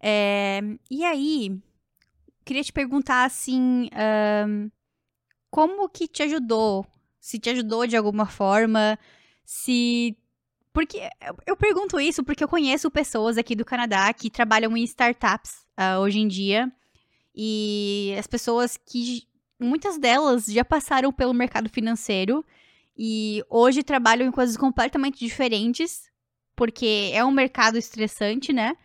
Speaker 1: É, e aí, queria te perguntar, assim, um, como que te ajudou? Se te ajudou de alguma forma, se... Porque eu pergunto isso porque eu conheço pessoas aqui do Canadá que trabalham em startups uh, hoje em dia. E as pessoas que muitas delas já passaram pelo mercado financeiro e hoje trabalham em coisas completamente diferentes, porque é um mercado estressante, né?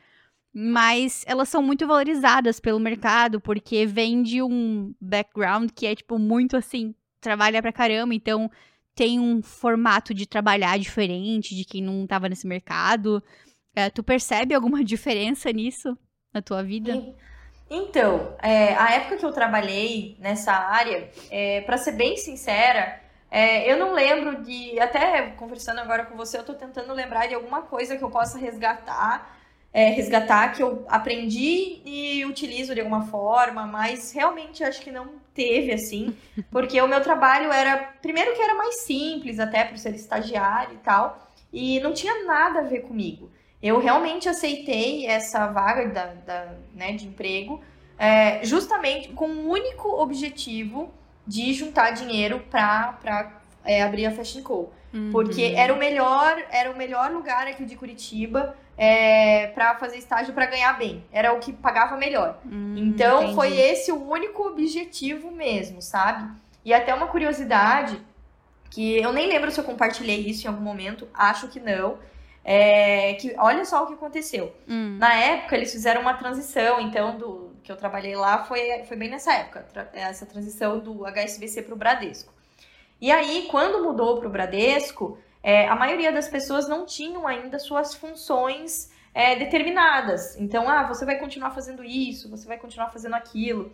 Speaker 1: Mas elas são muito valorizadas pelo mercado, porque vem de um background que é, tipo, muito assim, trabalha pra caramba, então tem um formato de trabalhar diferente de quem não estava nesse mercado. É, tu percebe alguma (laughs) diferença nisso na tua vida?
Speaker 2: Então, é, a época que eu trabalhei nessa área, é, para ser bem sincera, é, eu não lembro de. Até conversando agora com você, eu tô tentando lembrar de alguma coisa que eu possa resgatar. É, resgatar que eu aprendi e utilizo de alguma forma, mas realmente acho que não teve assim, (laughs) porque o meu trabalho era, primeiro que era mais simples, até por ser estagiário e tal, e não tinha nada a ver comigo eu realmente aceitei essa vaga da, da né, de emprego é, justamente com o único objetivo de juntar dinheiro para é, abrir a Fashion Co. Uhum. Porque era o melhor, era o melhor lugar aqui de Curitiba é, para fazer estágio para ganhar bem. Era o que pagava melhor. Uhum, então entendi. foi esse o único objetivo mesmo, sabe? E até uma curiosidade que eu nem lembro se eu compartilhei isso em algum momento, acho que não. É, que olha só o que aconteceu. Hum. Na época, eles fizeram uma transição, então, do que eu trabalhei lá foi, foi bem nessa época, essa transição do HSBC para o Bradesco. E aí, quando mudou para o Bradesco, é, a maioria das pessoas não tinham ainda suas funções é, determinadas. Então, ah, você vai continuar fazendo isso, você vai continuar fazendo aquilo.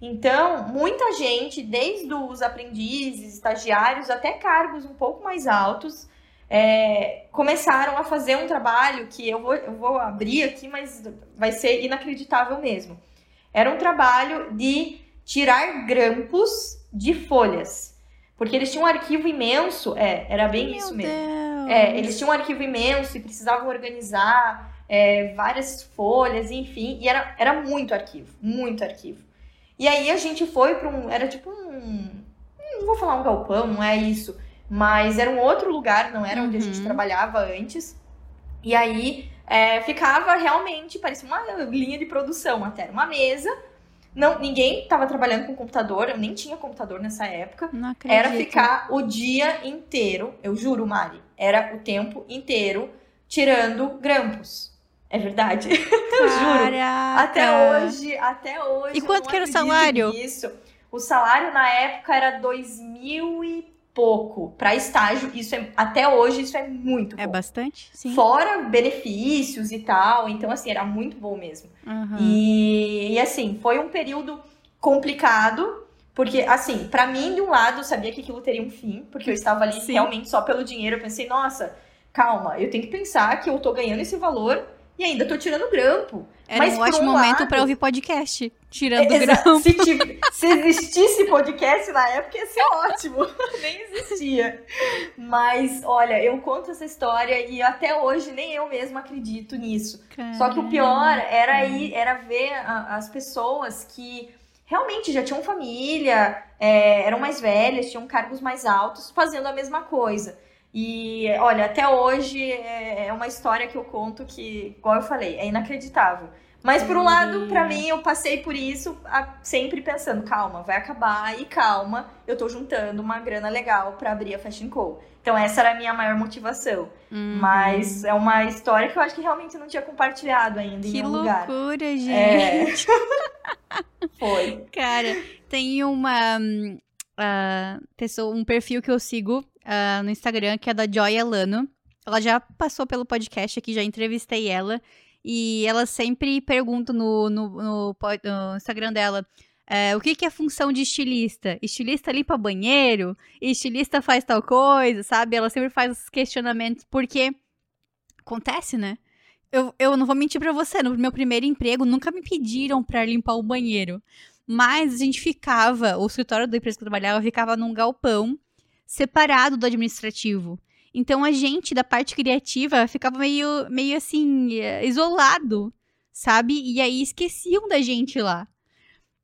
Speaker 2: Então, muita gente, desde os aprendizes, estagiários, até cargos um pouco mais altos, é, começaram a fazer um trabalho que eu vou, eu vou abrir aqui, mas vai ser inacreditável mesmo. Era um trabalho de tirar grampos de folhas. Porque eles tinham um arquivo imenso, é, era bem
Speaker 1: Meu
Speaker 2: isso mesmo.
Speaker 1: Deus.
Speaker 2: É, eles tinham um arquivo imenso e precisavam organizar é, várias folhas, enfim, e era, era muito arquivo, muito arquivo. E aí a gente foi para um. Era tipo um. Não vou falar um galpão, não é isso. Mas era um outro lugar, não era onde a gente
Speaker 1: Uhum.
Speaker 2: trabalhava antes. E aí é, ficava realmente, parecia uma linha de produção até. Era uma mesa. Não, ninguém estava trabalhando com computador, eu nem tinha computador nessa época.
Speaker 1: Não acredito.
Speaker 2: Era ficar o dia inteiro, eu juro, Mari, era o tempo inteiro tirando grampos. É verdade. (laughs) eu juro. Até hoje, até hoje.
Speaker 1: E quanto que era o salário?
Speaker 2: nisso. O salário na época era dois mil e pouco. Para estágio, isso é até hoje isso é muito
Speaker 1: É
Speaker 2: bom.
Speaker 1: bastante? Sim.
Speaker 2: Fora benefícios e tal, então assim, era muito bom mesmo.
Speaker 1: Aham.
Speaker 2: E, e, assim, foi um período complicado, porque assim, pra mim de um lado eu sabia que aquilo teria um fim, porque eu estava ali
Speaker 1: Sim.
Speaker 2: realmente só pelo dinheiro, eu pensei, nossa, calma, eu tenho que pensar que eu tô ganhando esse valor e ainda tô tirando grampo.
Speaker 1: Era
Speaker 2: mas
Speaker 1: um ótimo
Speaker 2: um
Speaker 1: momento
Speaker 2: lado-
Speaker 1: pra ouvir podcast. Tirando
Speaker 2: Exa-
Speaker 1: grão.
Speaker 2: Se, tiv- se existisse podcast na época, ia ser ótimo. (laughs) Nem existia. Mas, olha, eu conto essa história e até hoje nem eu mesma acredito nisso. Só que o pior era ir, era ver a- as pessoas que realmente já tinham família, é, eram mais velhas, tinham cargos mais altos, fazendo a mesma coisa. E olha, até hoje é é uma história que eu conto que, igual eu falei, é inacreditável. Mas por um lado, pra mim, eu passei por isso sempre pensando, calma, vai acabar e calma, eu tô juntando uma grana legal pra abrir a Fashion Co. Então essa era a minha maior motivação.
Speaker 1: Uhum.
Speaker 2: Mas é uma história que eu acho que realmente não tinha compartilhado ainda em
Speaker 1: Que
Speaker 2: nenhum lugar.
Speaker 1: loucura, gente.
Speaker 2: É. (laughs) Foi.
Speaker 1: Cara, tem uma ah, pessoa, um perfil que eu sigo ah, no Instagram, que é da Joy Elano. Ela já passou pelo podcast aqui, já entrevistei ela. E ela sempre pergunta no, no, no no Instagram dela. é, o que, que é função de estilista? Estilista limpa banheiro? Estilista faz tal coisa, sabe? Ela sempre faz esses questionamentos, porque acontece, né? Eu, eu não vou mentir pra você, no meu primeiro emprego nunca me pediram pra limpar o banheiro. Mas a gente ficava, o escritório da empresa que eu trabalhava ficava num galpão separado do administrativo. Então a gente, da parte criativa, ficava meio, meio assim, eh, isolado, sabe? E aí esqueciam da gente lá.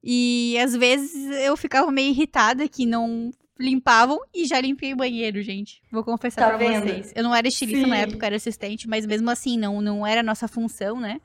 Speaker 1: E às vezes eu ficava meio irritada que não limpavam e já limpei o banheiro, gente. Vou confessar
Speaker 2: Tá
Speaker 1: pra
Speaker 2: vendo?
Speaker 1: vocês. Eu não era estilista na
Speaker 2: Sim.
Speaker 1: época, era assistente, mas mesmo assim, não, não era a nossa função, né?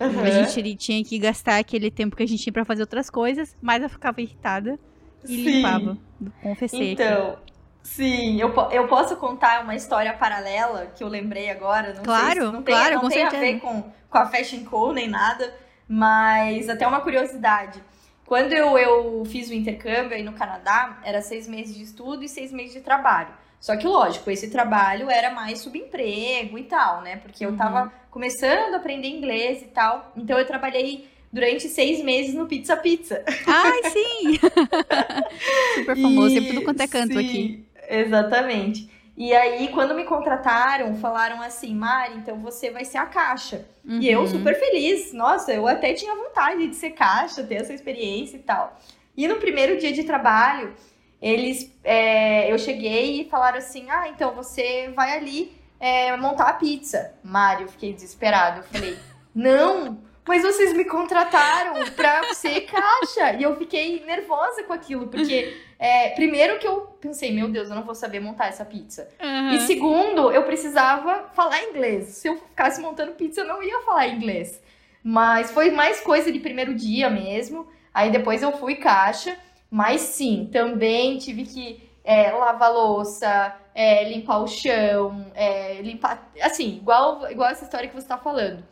Speaker 2: Uhum.
Speaker 1: A gente tinha que gastar aquele tempo que a gente tinha pra fazer outras coisas, mas eu ficava irritada e
Speaker 2: Sim.
Speaker 1: limpava. Confessei aqui.
Speaker 2: Sim, eu, eu posso contar uma história paralela que eu lembrei agora. Não
Speaker 1: Claro,
Speaker 2: sei se, não tem,
Speaker 1: claro,
Speaker 2: não
Speaker 1: com
Speaker 2: tem a
Speaker 1: certeza.
Speaker 2: ver com, com a Fashion Co. nem nada, mas até uma curiosidade. Quando eu, eu fiz o intercâmbio aí no Canadá, era seis meses de estudo e seis meses de trabalho. Só que, lógico, esse trabalho era mais subemprego e tal, né? Porque eu
Speaker 1: Uhum.
Speaker 2: tava começando a aprender inglês e tal. Então eu trabalhei durante seis meses no Pizza Pizza.
Speaker 1: Ai, sim! (laughs) Super famoso,
Speaker 2: E-
Speaker 1: em tudo quanto é canto
Speaker 2: sim,
Speaker 1: aqui.
Speaker 2: Exatamente. E aí, quando me contrataram, falaram assim, Mari, então você vai ser a caixa. E eu
Speaker 1: Uhum.
Speaker 2: super feliz. Nossa, eu até tinha vontade de ser caixa, ter essa experiência e tal. E no primeiro dia de trabalho, eles, é, eu cheguei e falaram assim, ah, então você vai ali é, montar a pizza. Mari, eu fiquei desesperado. Eu falei, (laughs) não, mas vocês me contrataram pra ser caixa. E eu fiquei nervosa com aquilo, porque é, primeiro que eu pensei, meu Deus, eu não vou saber montar essa pizza.
Speaker 1: Uhum.
Speaker 2: E segundo, eu precisava falar inglês. Se eu ficasse montando pizza, eu não ia falar inglês. Mas foi mais coisa de primeiro dia mesmo. Aí depois eu fui caixa. Mas sim, também tive que é, lavar louça, é, limpar o chão, é, limpar. Assim, igual, igual essa história que você tá falando.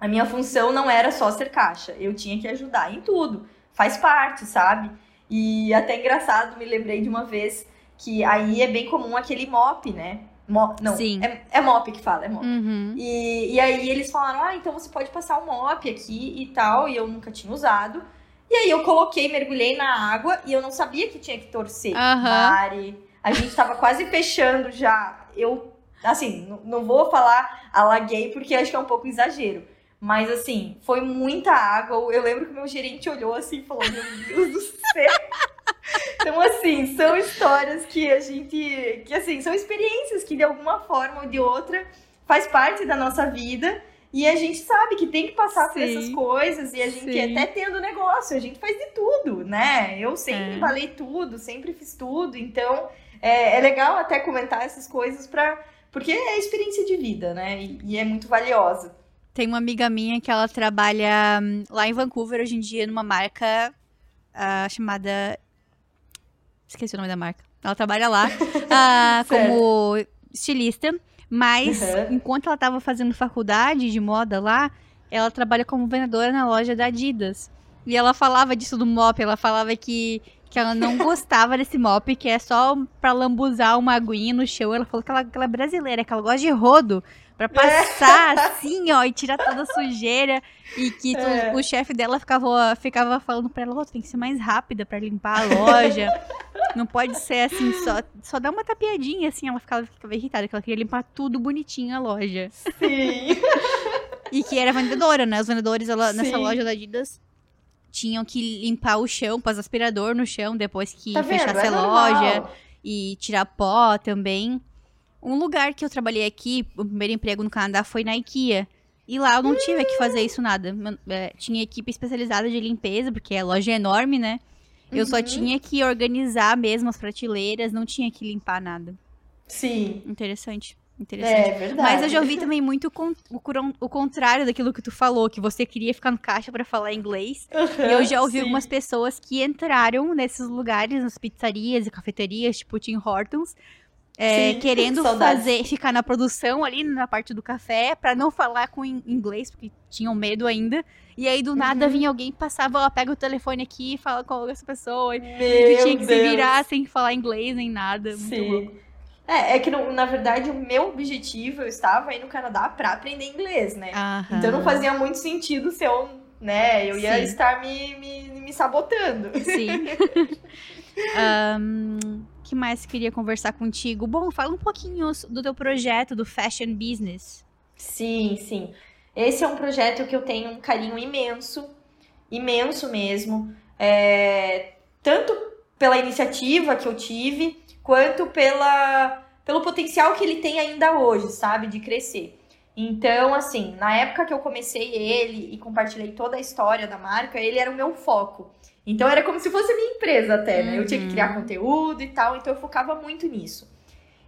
Speaker 2: A minha função não era só ser caixa. Eu tinha que ajudar em tudo. Faz parte, sabe? E até engraçado, me lembrei de uma vez que aí é bem comum aquele mop, né? Não,
Speaker 1: Sim.
Speaker 2: É, é mop que fala, é mop.
Speaker 1: Uhum.
Speaker 2: E, e aí eles falaram, ah, então você pode passar o mop aqui e tal, e eu nunca tinha usado. E aí eu coloquei, mergulhei na água e eu não sabia que tinha que torcer.
Speaker 1: Aham.
Speaker 2: Mari, a gente tava quase fechando já. Eu Assim, não vou falar alaguei porque acho que é um pouco exagero. Mas assim, foi muita água. Eu lembro que meu gerente olhou assim e falou: Meu Deus do céu! Então, assim, são histórias que a gente. que assim, são experiências que de alguma forma ou de outra faz parte da nossa vida. E a gente sabe que tem que passar Sim. por essas coisas. E a gente Sim. até tendo negócio, a gente faz de tudo, né? Eu sempre é. valei tudo, sempre fiz tudo. Então, é, é legal até comentar essas coisas para porque é experiência de vida, né? E, e, é muito valiosa.
Speaker 1: Tem uma amiga minha que ela trabalha hum, lá em Vancouver hoje em dia numa marca uh, chamada. Esqueci o nome da marca. Ela trabalha lá (laughs) uh, como estilista, mas uhum. enquanto ela estava fazendo faculdade de moda lá, ela trabalha como vendedora na loja da Adidas. E ela falava disso do mop, ela falava que que ela não (laughs) gostava desse mop, que é só pra lambuzar uma aguinha no chão. Ela falou que ela, que ela é brasileira, que ela gosta de rodo. Pra passar é. (laughs) assim, ó, e tirar toda a sujeira. E que tu, é. o chefe dela ficava, ficava falando pra ela, oh, tem que ser mais rápida pra limpar a loja. Não pode ser assim, só, só dá uma tapiadinha, assim. Ela ficava, ficava irritada, que ela queria limpar tudo bonitinho a loja.
Speaker 2: Sim. (laughs)
Speaker 1: e que era vendedora, né? Os vendedores ela, nessa loja da Adidas tinham que limpar o chão, pôr aspirador no chão depois que tá fechasse é a loja e tirar pó também. Um lugar que eu trabalhei aqui, o primeiro emprego no Canadá foi na IKEA. E lá eu não tive que fazer isso nada. É, tinha equipe especializada de limpeza, porque a loja é enorme, né? Eu uhum. só tinha que organizar mesmo as prateleiras, não tinha que limpar nada.
Speaker 2: Sim.
Speaker 1: Interessante. Interessante.
Speaker 2: É verdade.
Speaker 1: Mas eu já ouvi também muito o, contrário daquilo que tu falou, que você queria ficar no caixa para falar inglês. Uhum, e eu já ouvi sim. algumas pessoas que entraram nesses lugares, nas pizzarias e cafeterias, tipo Tim Hortons, é, (laughs) querendo fazer, ficar na produção ali na parte do café, para não falar com inglês, porque tinham medo ainda. E aí do nada uhum. vinha alguém, passava, ó, pega o telefone aqui e fala com essa pessoa. Meu e tinha que Deus. se virar sem falar inglês nem nada. Sim.
Speaker 2: É, é que na verdade o meu objetivo, eu estava aí no Canadá para aprender inglês, né? Aham. Então não fazia muito sentido se eu, né, eu ia Sim. estar me, me, me, sabotando.
Speaker 1: Sim. (laughs) um, que mais queria conversar contigo? Bom, fala um pouquinho do teu projeto do Fashion Business.
Speaker 2: Sim, sim. Esse é um projeto que eu tenho um carinho imenso, imenso mesmo. É, tanto pela iniciativa que eu tive, quanto pela, pelo potencial que ele tem ainda hoje, sabe, de crescer. Então, assim, na época que eu comecei ele e compartilhei toda a história da marca, ele era o meu foco. Então era como se fosse minha empresa até, né? Eu tinha que criar uhum. conteúdo e tal, então eu focava muito nisso.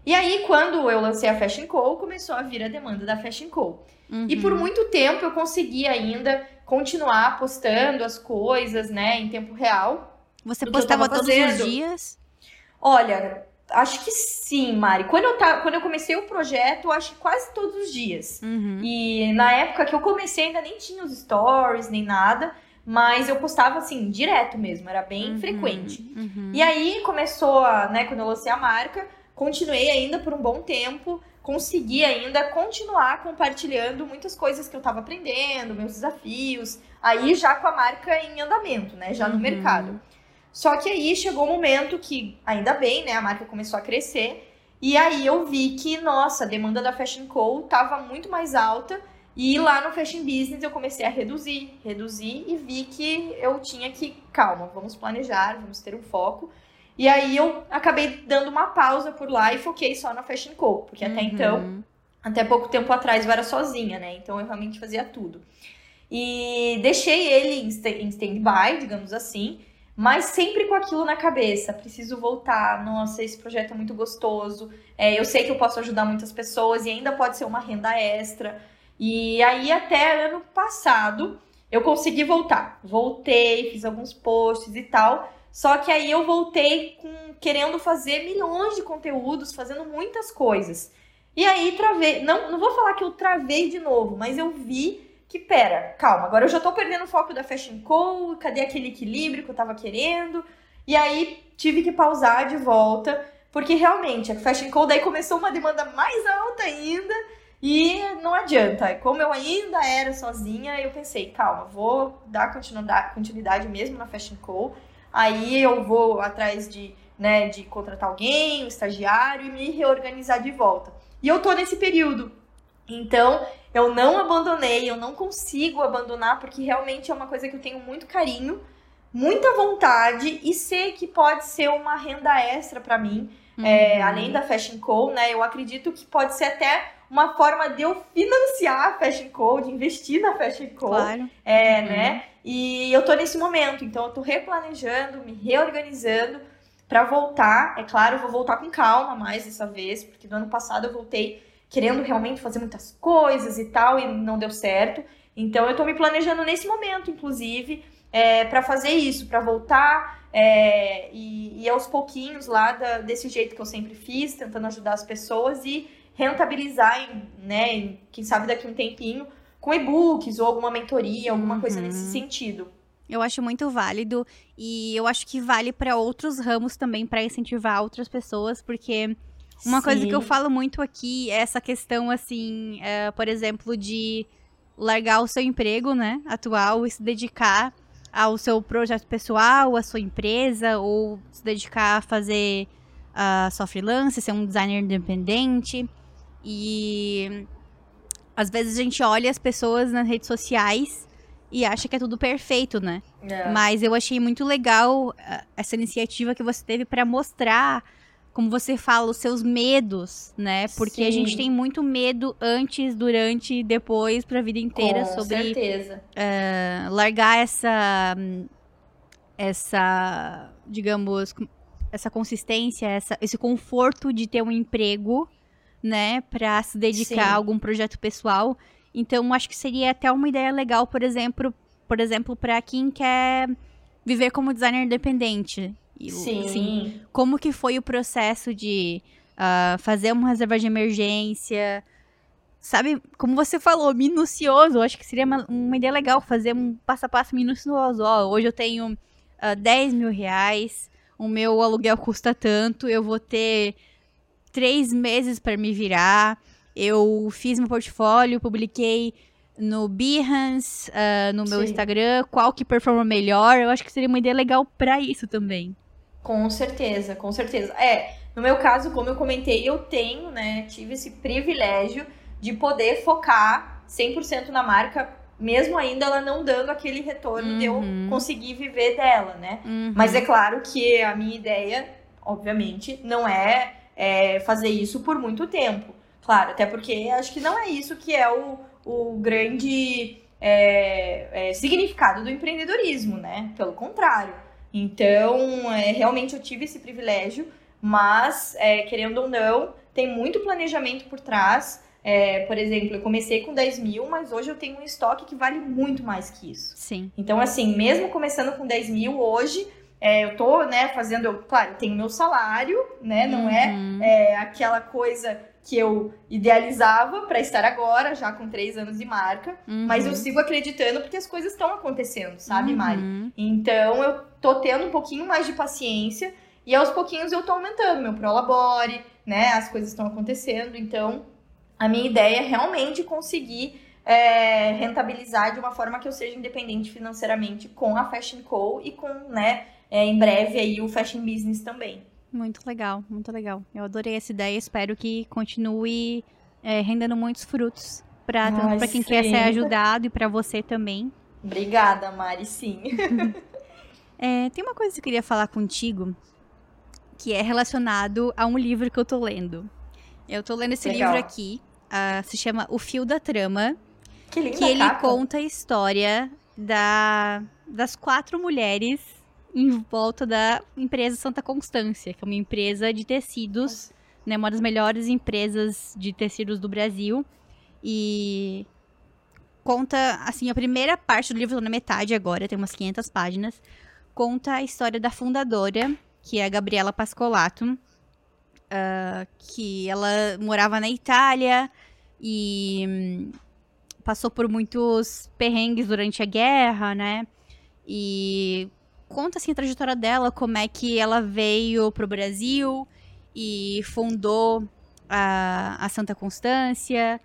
Speaker 2: E aí, quando eu lancei a Fashion Co, começou a vir a demanda da Fashion Co. Uhum. E por uhum. muito tempo eu consegui ainda continuar postando as coisas, né, em tempo real.
Speaker 1: Você postava todos os dias?
Speaker 2: Olha, Acho que sim, Mari. Quando eu, tá, quando eu comecei o projeto, acho que quase todos os dias. Uhum. E na época que eu comecei, ainda nem tinha os stories, nem nada. Mas eu postava assim, direto mesmo, era bem uhum. frequente. Uhum. E aí começou, a, né, quando eu lancei a marca, continuei ainda por um bom tempo, consegui ainda continuar compartilhando muitas coisas que eu tava aprendendo, meus desafios, aí já com a marca em andamento, né, já no uhum. mercado. Só que aí chegou um momento que, ainda bem, né, a marca começou a crescer. E aí eu vi que, nossa, a demanda da Fashion Co estava muito mais alta. E lá no Fashion Business eu comecei a reduzir, reduzir e vi que eu tinha que, calma, vamos planejar, vamos ter um foco. E aí eu acabei dando uma pausa por lá e foquei só na Fashion Co, porque uhum. até então, até pouco tempo atrás eu era sozinha, né? Então eu realmente fazia tudo. E deixei ele em stand-by, digamos assim, mas sempre com aquilo na cabeça. Preciso voltar. Nossa, esse projeto é muito gostoso. É, eu sei que eu posso ajudar muitas pessoas e ainda pode ser uma renda extra. E aí, até ano passado, eu consegui voltar. Voltei, fiz alguns posts e tal. Só que aí eu voltei com, querendo fazer milhões de conteúdos, fazendo muitas coisas. E aí travei. Não, não vou falar que eu travei de novo, mas eu vi que, pera, calma, agora eu já tô perdendo o foco da Fashion Co, cadê aquele equilíbrio que eu tava querendo? E aí tive que pausar de volta, porque realmente a Fashion Co daí começou uma demanda mais alta ainda, e não adianta. Como eu ainda era sozinha, eu pensei, calma, vou dar continuidade mesmo na Fashion Co. Aí eu vou atrás de, né, de contratar alguém, um estagiário e me reorganizar de volta. E eu tô nesse período. Então, eu não abandonei, eu não consigo abandonar, porque realmente é uma coisa que eu tenho muito carinho, muita vontade e sei que pode ser uma renda extra para mim. É, uhum. É, além da Fashion Co, né? Eu acredito que pode ser até uma forma de eu financiar a Fashion Co, de investir na Fashion Co.
Speaker 1: Claro.
Speaker 2: É, uhum. né? E eu tô nesse momento, então eu tô replanejando, me reorganizando para voltar. É claro, eu vou voltar com calma mais dessa vez, porque no ano passado eu voltei querendo realmente fazer muitas coisas e tal, e não deu certo. Então eu tô me planejando nesse momento, inclusive, é, para fazer isso, para voltar é, e, e, aos pouquinhos lá da, desse jeito que eu sempre fiz, tentando ajudar as pessoas e rentabilizar, em, né, em, quem sabe daqui a um tempinho, com e-books ou alguma mentoria, alguma uhum. coisa nesse sentido.
Speaker 1: Eu acho muito válido e eu acho que vale para outros ramos também para incentivar outras pessoas, porque uma Sim. coisa que eu falo muito aqui é essa questão assim, é, por exemplo, de largar o seu emprego, né, atual e se dedicar ao seu projeto pessoal, à sua empresa, ou se dedicar a fazer a uh, sua freelance, ser um designer independente. E às vezes a gente olha as pessoas nas redes sociais e acha que é tudo perfeito, né? É. Mas eu achei muito legal uh, essa iniciativa que você teve para mostrar como você fala, os seus medos, né? Porque Sim. a gente tem muito medo antes, durante e depois para a vida inteira
Speaker 2: Com
Speaker 1: sobre
Speaker 2: certeza.
Speaker 1: Uh, largar essa essa, digamos, essa consistência, essa, esse conforto de ter um emprego, né, para se dedicar Sim. a algum projeto pessoal. Então, acho que seria até uma ideia legal, por exemplo, por exemplo, para quem quer viver como designer independente,
Speaker 2: Sim. Assim,
Speaker 1: como que foi o processo de uh, fazer uma reserva de emergência? Sabe, como você falou, minucioso. Acho que seria uma, uma ideia legal fazer um passo a passo minucioso. Ó, hoje eu tenho uh, ah, 10 mil reais, o meu aluguel custa tanto, eu vou ter três meses para me virar. Eu fiz meu portfólio, publiquei no Behance, uh, no meu Sim. Instagram, qual que performa melhor. Eu acho que seria uma ideia legal para isso também.
Speaker 2: Com certeza, com certeza. É, no meu caso, como eu comentei, eu tenho, né, tive esse privilégio de poder focar 100% na marca, mesmo ainda ela não dando aquele retorno uhum. de eu uhum. conseguir viver dela, né? Uhum. Mas é claro que a minha ideia, obviamente, não é, é, fazer isso por muito tempo. Claro, até porque acho que não é isso que é o, o grande é, é, significado do empreendedorismo, né? Pelo contrário então, é, realmente eu tive esse privilégio, mas, é, querendo ou não, tem muito planejamento por trás. É, por exemplo, eu comecei com 10 mil, mas hoje eu tenho um estoque que vale muito mais que isso.
Speaker 1: Sim.
Speaker 2: Então, assim, mesmo começando com 10 mil, hoje é, eu tô, né, fazendo, eu, claro, tenho meu salário, né, não é, uhum. é, aquela coisa que eu idealizava para estar agora, já com três anos de marca, uhum. mas eu sigo acreditando porque as coisas estão acontecendo, sabe, uhum. Mari? Então eu tô tendo um pouquinho mais de paciência e aos pouquinhos eu tô aumentando meu prolabore, né? As coisas estão acontecendo, então a minha ideia é realmente conseguir é, rentabilizar de uma forma que eu seja independente financeiramente com a Fashion Co e com, né, é, em breve aí o Fashion Business também.
Speaker 1: Muito legal, muito legal. Eu adorei essa ideia, espero que continue é, rendendo muitos frutos para quem sim. quer ser ajudado e para você também.
Speaker 2: Obrigada, Mari, sim. (laughs) (laughs)
Speaker 1: é, tem uma coisa que eu queria falar contigo que é relacionado a um livro que eu tô lendo. Eu tô lendo esse legal. livro aqui, uh, se chama O Fio da Trama,
Speaker 2: que,
Speaker 1: que ele
Speaker 2: capa.
Speaker 1: conta a história da, das quatro mulheres em volta da empresa Santa Constância, que é uma empresa de tecidos, né, uma das melhores empresas de tecidos do Brasil. E conta, assim, a primeira parte do livro, tô na metade agora, tem umas 500 páginas, conta a história da fundadora, que é a Gabriela Pascolato, uh, que ela morava na Itália e hum, passou por muitos perrengues durante a guerra, né? E conta assim a trajetória dela, como é que ela veio pro Brasil e fundou a, a Santa Constância.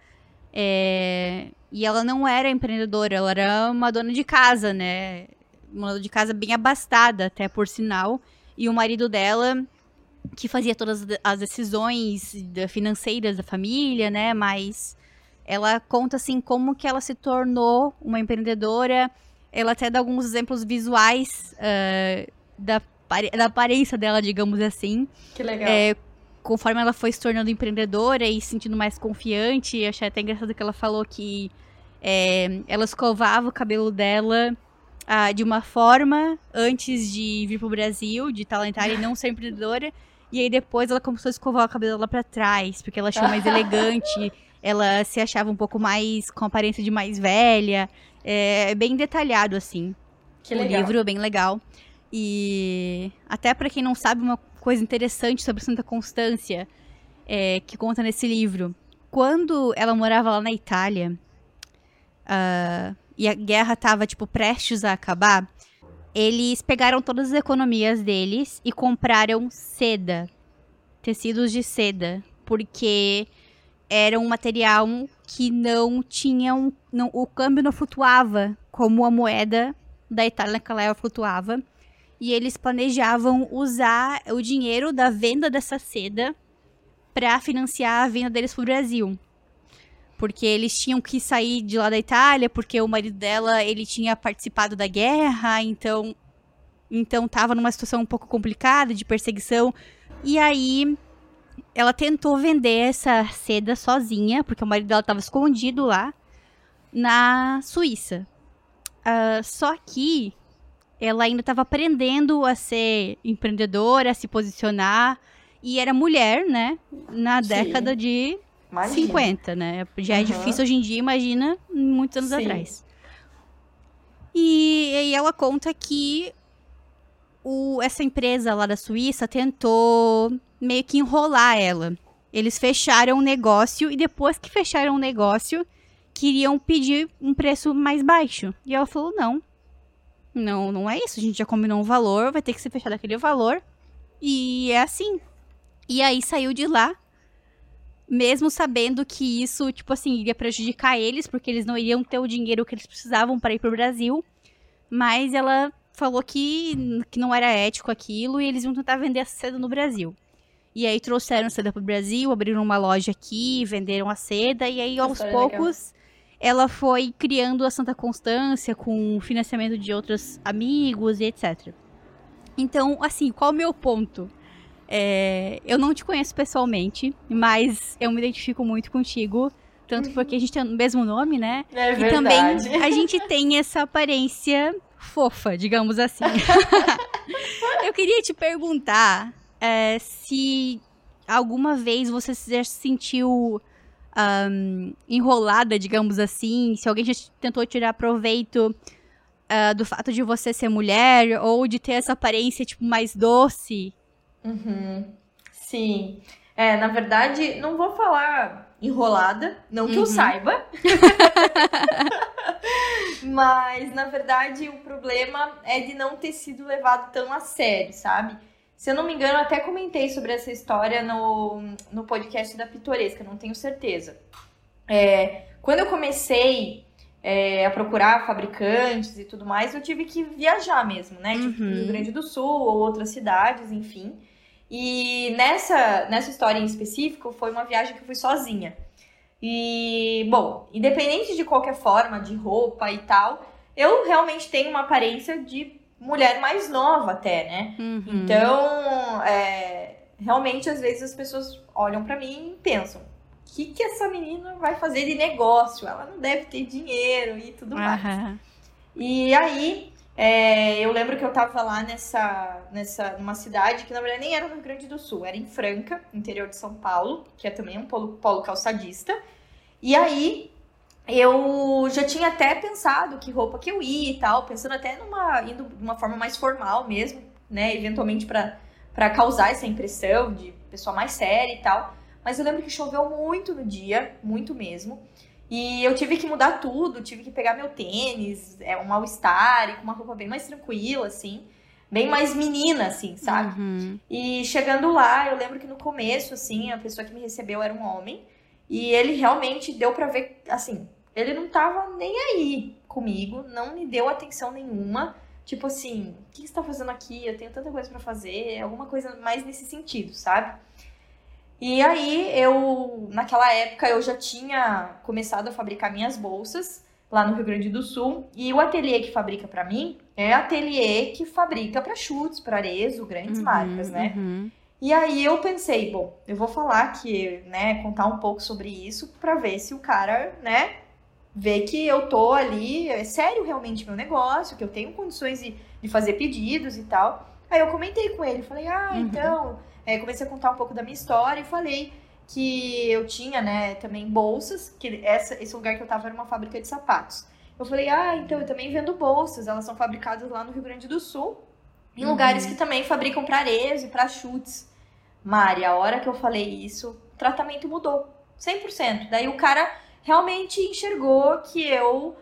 Speaker 1: É, e ela não era empreendedora, ela era uma dona de casa, né? Uma dona de casa bem abastada, até por sinal. E o marido dela que fazia todas as decisões financeiras da família, né? Mas ela conta assim como que ela se tornou uma empreendedora. Ela até dá alguns exemplos visuais uh, da, da aparência dela, digamos assim.
Speaker 2: Que legal. É,
Speaker 1: conforme ela foi se tornando empreendedora e se sentindo mais confiante, achei até engraçado que ela falou que é, ela escovava o cabelo dela ah, de uma forma antes de vir pro Brasil, de talentar e não ser empreendedora. E aí depois ela começou a escovar o cabelo lá pra trás, porque ela achou mais (laughs) elegante. Ela se achava um pouco mais com aparência de mais velha. É bem detalhado, assim.
Speaker 2: Que
Speaker 1: o
Speaker 2: legal.
Speaker 1: livro é bem legal. E até para quem não sabe, uma coisa interessante sobre Santa Constância, é, que conta nesse livro. Quando ela morava lá na Itália, uh, e a guerra estava tipo, prestes a acabar, eles pegaram todas as economias deles e compraram seda, tecidos de seda, porque era um material que não tinha um, não, o câmbio não flutuava como a moeda da Itália naquela época flutuava. E eles planejavam usar o dinheiro da venda dessa seda para financiar a vinda deles pro Brasil porque eles tinham que sair de lá da Itália, porque o marido dela, ele tinha participado da guerra, então então tava numa situação um pouco complicada de perseguição. E aí ela tentou vender essa seda sozinha, porque o marido dela estava escondido lá na Suíça. Uh, só que ela ainda estava aprendendo a ser empreendedora, a se posicionar e era mulher, né? Na Sim. década de Imagina. 50, né? Já uhum. é difícil hoje em dia, imagina muitos anos Sim. atrás. E, e, ela conta que o, essa empresa lá da Suíça tentou meio que enrolar ela. Eles fecharam o negócio e depois que fecharam o negócio, queriam pedir um preço mais baixo. E ela falou: não. Não, não é isso. A gente já combinou um valor, vai ter que ser fechado aquele valor. E é assim. E aí saiu de lá mesmo sabendo que isso, tipo assim, iria prejudicar eles, porque eles não iriam ter o dinheiro que eles precisavam para ir pro Brasil. Mas ela falou que, que não era ético aquilo e eles iam tentar vender a seda no Brasil. E aí trouxeram a seda pro Brasil, abriram uma loja aqui, venderam a seda, e aí aos poucos legal. ela foi criando a Santa Constância com financiamento de outros amigos e etc. Então, assim, qual o meu ponto? É, eu não te conheço pessoalmente, mas eu me identifico muito contigo. Tanto porque a gente tem o mesmo nome, né?
Speaker 2: É
Speaker 1: e também a gente tem essa aparência fofa, digamos assim. (laughs) eu queria te perguntar é, se alguma vez você já se sentiu um, enrolada, digamos assim, se alguém já tentou tirar proveito uh, do fato de você ser mulher ou de ter essa aparência tipo mais doce
Speaker 2: Uhum. Sim. É, na verdade, não vou falar enrolada, não que uhum. eu saiba. (laughs) Mas, na verdade, o problema é de não ter sido levado tão a sério, sabe? Se eu não me engano, eu até comentei sobre essa história no, no podcast da Pitoresca, não tenho certeza. É, quando eu comecei é, a procurar fabricantes e tudo mais, eu tive que viajar mesmo, né? Tipo, uhum. Rio Grande do Sul ou outras cidades, enfim. E nessa, nessa história em específico, foi uma viagem que eu fui sozinha. E, bom, independente de qualquer forma, de roupa e tal, eu realmente tenho uma aparência de mulher mais nova até, né? Uhum. Então, é, realmente, às vezes as pessoas olham para mim e pensam: o que, que essa menina vai fazer de negócio? Ela não deve ter dinheiro e tudo mais. Uhum. E aí, é, eu lembro que eu tava lá nessa, nessa, numa cidade que na verdade nem era no Rio Grande do Sul, era em Franca, interior de São Paulo, que é também um polo, polo calçadista. E aí eu já tinha até pensado que roupa que eu ia e tal, pensando até numa indo de uma forma mais formal mesmo, né, eventualmente para causar essa impressão de pessoa mais séria e tal. Mas eu lembro que choveu muito no dia, muito mesmo. E eu tive que mudar tudo, tive que pegar meu tênis, é um mal-estar, e com uma roupa bem mais tranquila, assim. Bem mais menina, assim, sabe? Uhum. E chegando lá, eu lembro que no começo, assim, a pessoa que me recebeu era um homem. E ele realmente deu pra ver, assim, ele não tava nem aí comigo, não me deu atenção nenhuma. Tipo assim, o que você tá fazendo aqui? Eu tenho tanta coisa para fazer, alguma coisa mais nesse sentido, sabe? E aí eu, naquela época, eu já tinha começado a fabricar minhas bolsas lá no Rio Grande do Sul. E o ateliê que fabrica para mim é ateliê que fabrica para chutes, para Arezo, grandes uhum, marcas, né? Uhum. E aí eu pensei, bom, eu vou falar que, né, contar um pouco sobre isso para ver se o cara, né, vê que eu tô ali, é sério realmente meu negócio, que eu tenho condições de, de fazer pedidos e tal. Aí eu comentei com ele, falei, ah, uhum. então, é, comecei a contar um pouco da minha história e falei que eu tinha, né, também bolsas, que essa, esse lugar que eu tava era uma fábrica de sapatos. Eu falei, ah, então eu também vendo bolsas, elas são fabricadas lá no Rio Grande do Sul, em uhum. lugares que também fabricam para arezo e para chutes. Mari, a hora que eu falei isso, o tratamento mudou, 100%. Daí o cara realmente enxergou que eu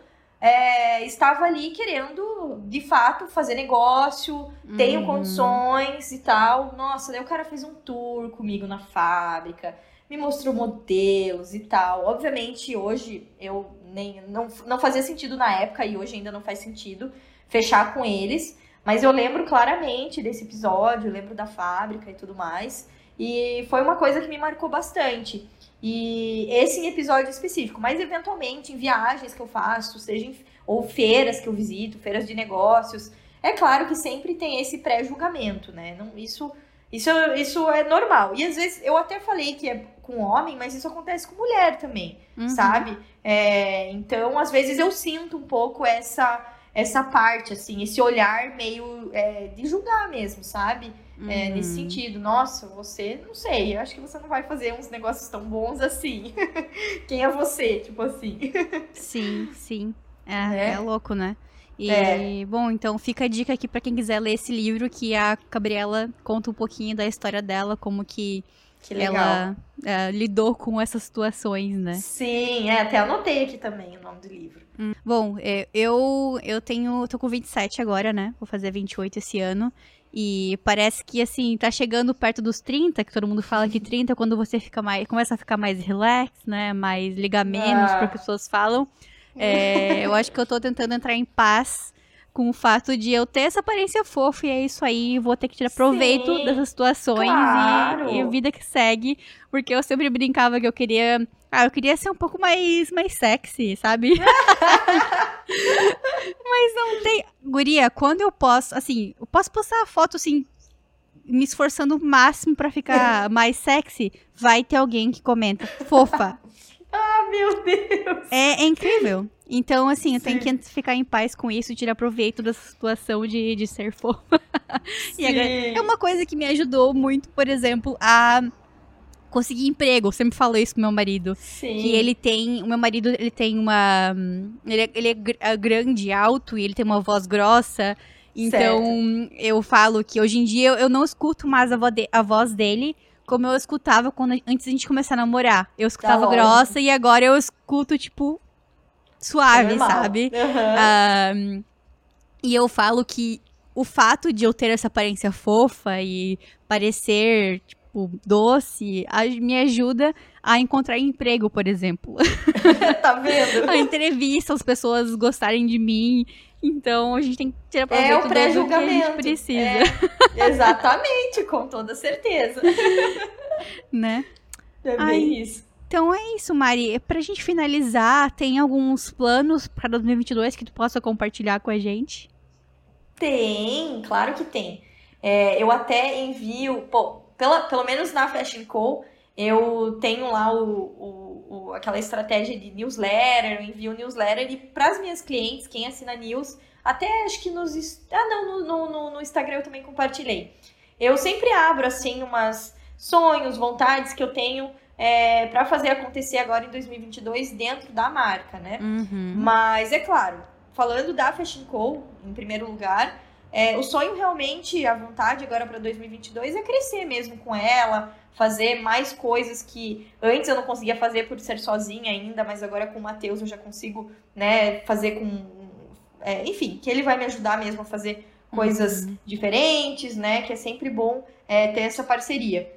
Speaker 2: é, estava ali querendo, de fato, fazer negócio, tenho uhum. condições e tal. Nossa, daí o cara fez um tour comigo na fábrica, me mostrou modelos e tal. Obviamente, hoje eu nem não, não fazia sentido na época e hoje ainda não faz sentido fechar com eles. Mas eu lembro claramente desse episódio, lembro da fábrica e tudo mais. E foi uma coisa que me marcou bastante. E esse em episódio específico, mas eventualmente em viagens que eu faço, seja em, ou feiras que eu visito, feiras de negócios, é claro que sempre tem esse pré-julgamento, né? Não, isso, isso, isso é normal. E às vezes eu até falei que é com homem, mas isso acontece com mulher também, uhum. sabe? É, então, às vezes eu sinto um pouco essa essa parte, assim, esse olhar meio é, de julgar mesmo, sabe? Uhum. É, nesse uhum. sentido, nossa, você, não sei, eu acho que você não vai fazer uns negócios tão bons assim. (laughs) Quem é você, tipo assim?
Speaker 1: Sim, sim. É, é, é louco, né? E, é. bom, então fica a dica aqui para quem quiser ler esse livro, que a Gabriela conta um pouquinho da história dela, como que, que ela é, lidou com essas situações, né?
Speaker 2: Sim, é, até anotei aqui também o nome do livro.
Speaker 1: Hum. Bom, é, eu, eu tenho. tô com 27 agora, né? Vou fazer 28 esse ano. E parece que, assim, tá chegando perto dos 30, que todo mundo fala que 30 é quando você fica mais. começa a ficar mais relax, né? Mais ligar menos, ah. porque pessoas falam. É, eu acho que eu tô tentando entrar em paz com o fato de eu ter essa aparência fofa e é isso aí, vou ter que tirar proveito Sim, dessas situações claro. e, e vida que segue, porque eu sempre brincava que eu queria ah, eu queria ser um pouco mais, mais sexy, sabe? (laughs) Mas não tem. Guria, quando eu posso, assim, eu posso postar a foto assim, me esforçando o máximo para ficar (laughs) mais sexy, vai ter alguém que comenta, fofa. (laughs)
Speaker 2: ah, meu Deus!
Speaker 1: É, é incrível. Então, assim, eu Sim. tenho que ficar em paz com isso, tirar proveito dessa situação de, de ser fofa. é uma coisa que me ajudou muito, por exemplo, a conseguir emprego. Eu sempre falo isso com meu marido. Sim. Que ele tem. O meu marido, ele tem uma. Ele é, ele é, é grande, alto, e ele tem uma voz grossa. Então, certo. eu falo que hoje em dia eu, eu não escuto mais a, vo de, a, voz dele como eu escutava quando, antes da gente começar a namorar. Eu escutava tá grossa e agora eu escuto, tipo, suave, sabe? Uhum. Um, e eu falo que o fato de eu ter essa aparência fofa e parecer, tipo, tipo, doce, me ajuda a encontrar emprego, por exemplo. (laughs)
Speaker 2: tá vendo?
Speaker 1: a entrevista, as pessoas gostarem de mim. Então a gente tem que tirar proveito
Speaker 2: é o pré-julgamento.
Speaker 1: que a gente precisa.
Speaker 2: É, exatamente, com toda certeza. (laughs)
Speaker 1: né?
Speaker 2: É bem isso.
Speaker 1: Então é isso, Mari. Pra gente finalizar, tem alguns planos para 2022 que tu possa compartilhar com a gente?
Speaker 2: Tem, claro que tem. É, eu até envio, pô, pela, pelo menos na Fashion Co, eu tenho lá o, o, o, aquela estratégia de newsletter, eu envio newsletter e para as minhas clientes, quem assina news, até acho que nos. Ah, não, no, no, no Instagram eu também compartilhei. Eu sempre abro, assim, umas sonhos, vontades que eu tenho é, para fazer acontecer agora em 2022 dentro da marca, né? Uhum. Mas é claro, falando da Fashion Co, em primeiro lugar, é, o sonho realmente, a vontade agora para 2022 é crescer mesmo com ela, fazer mais coisas que antes eu não conseguia fazer por ser sozinha ainda, mas agora com o Matheus eu já consigo, né, fazer com. É, enfim, que ele vai me ajudar mesmo a fazer coisas uhum. diferentes, né? Que é sempre bom é, ter essa parceria.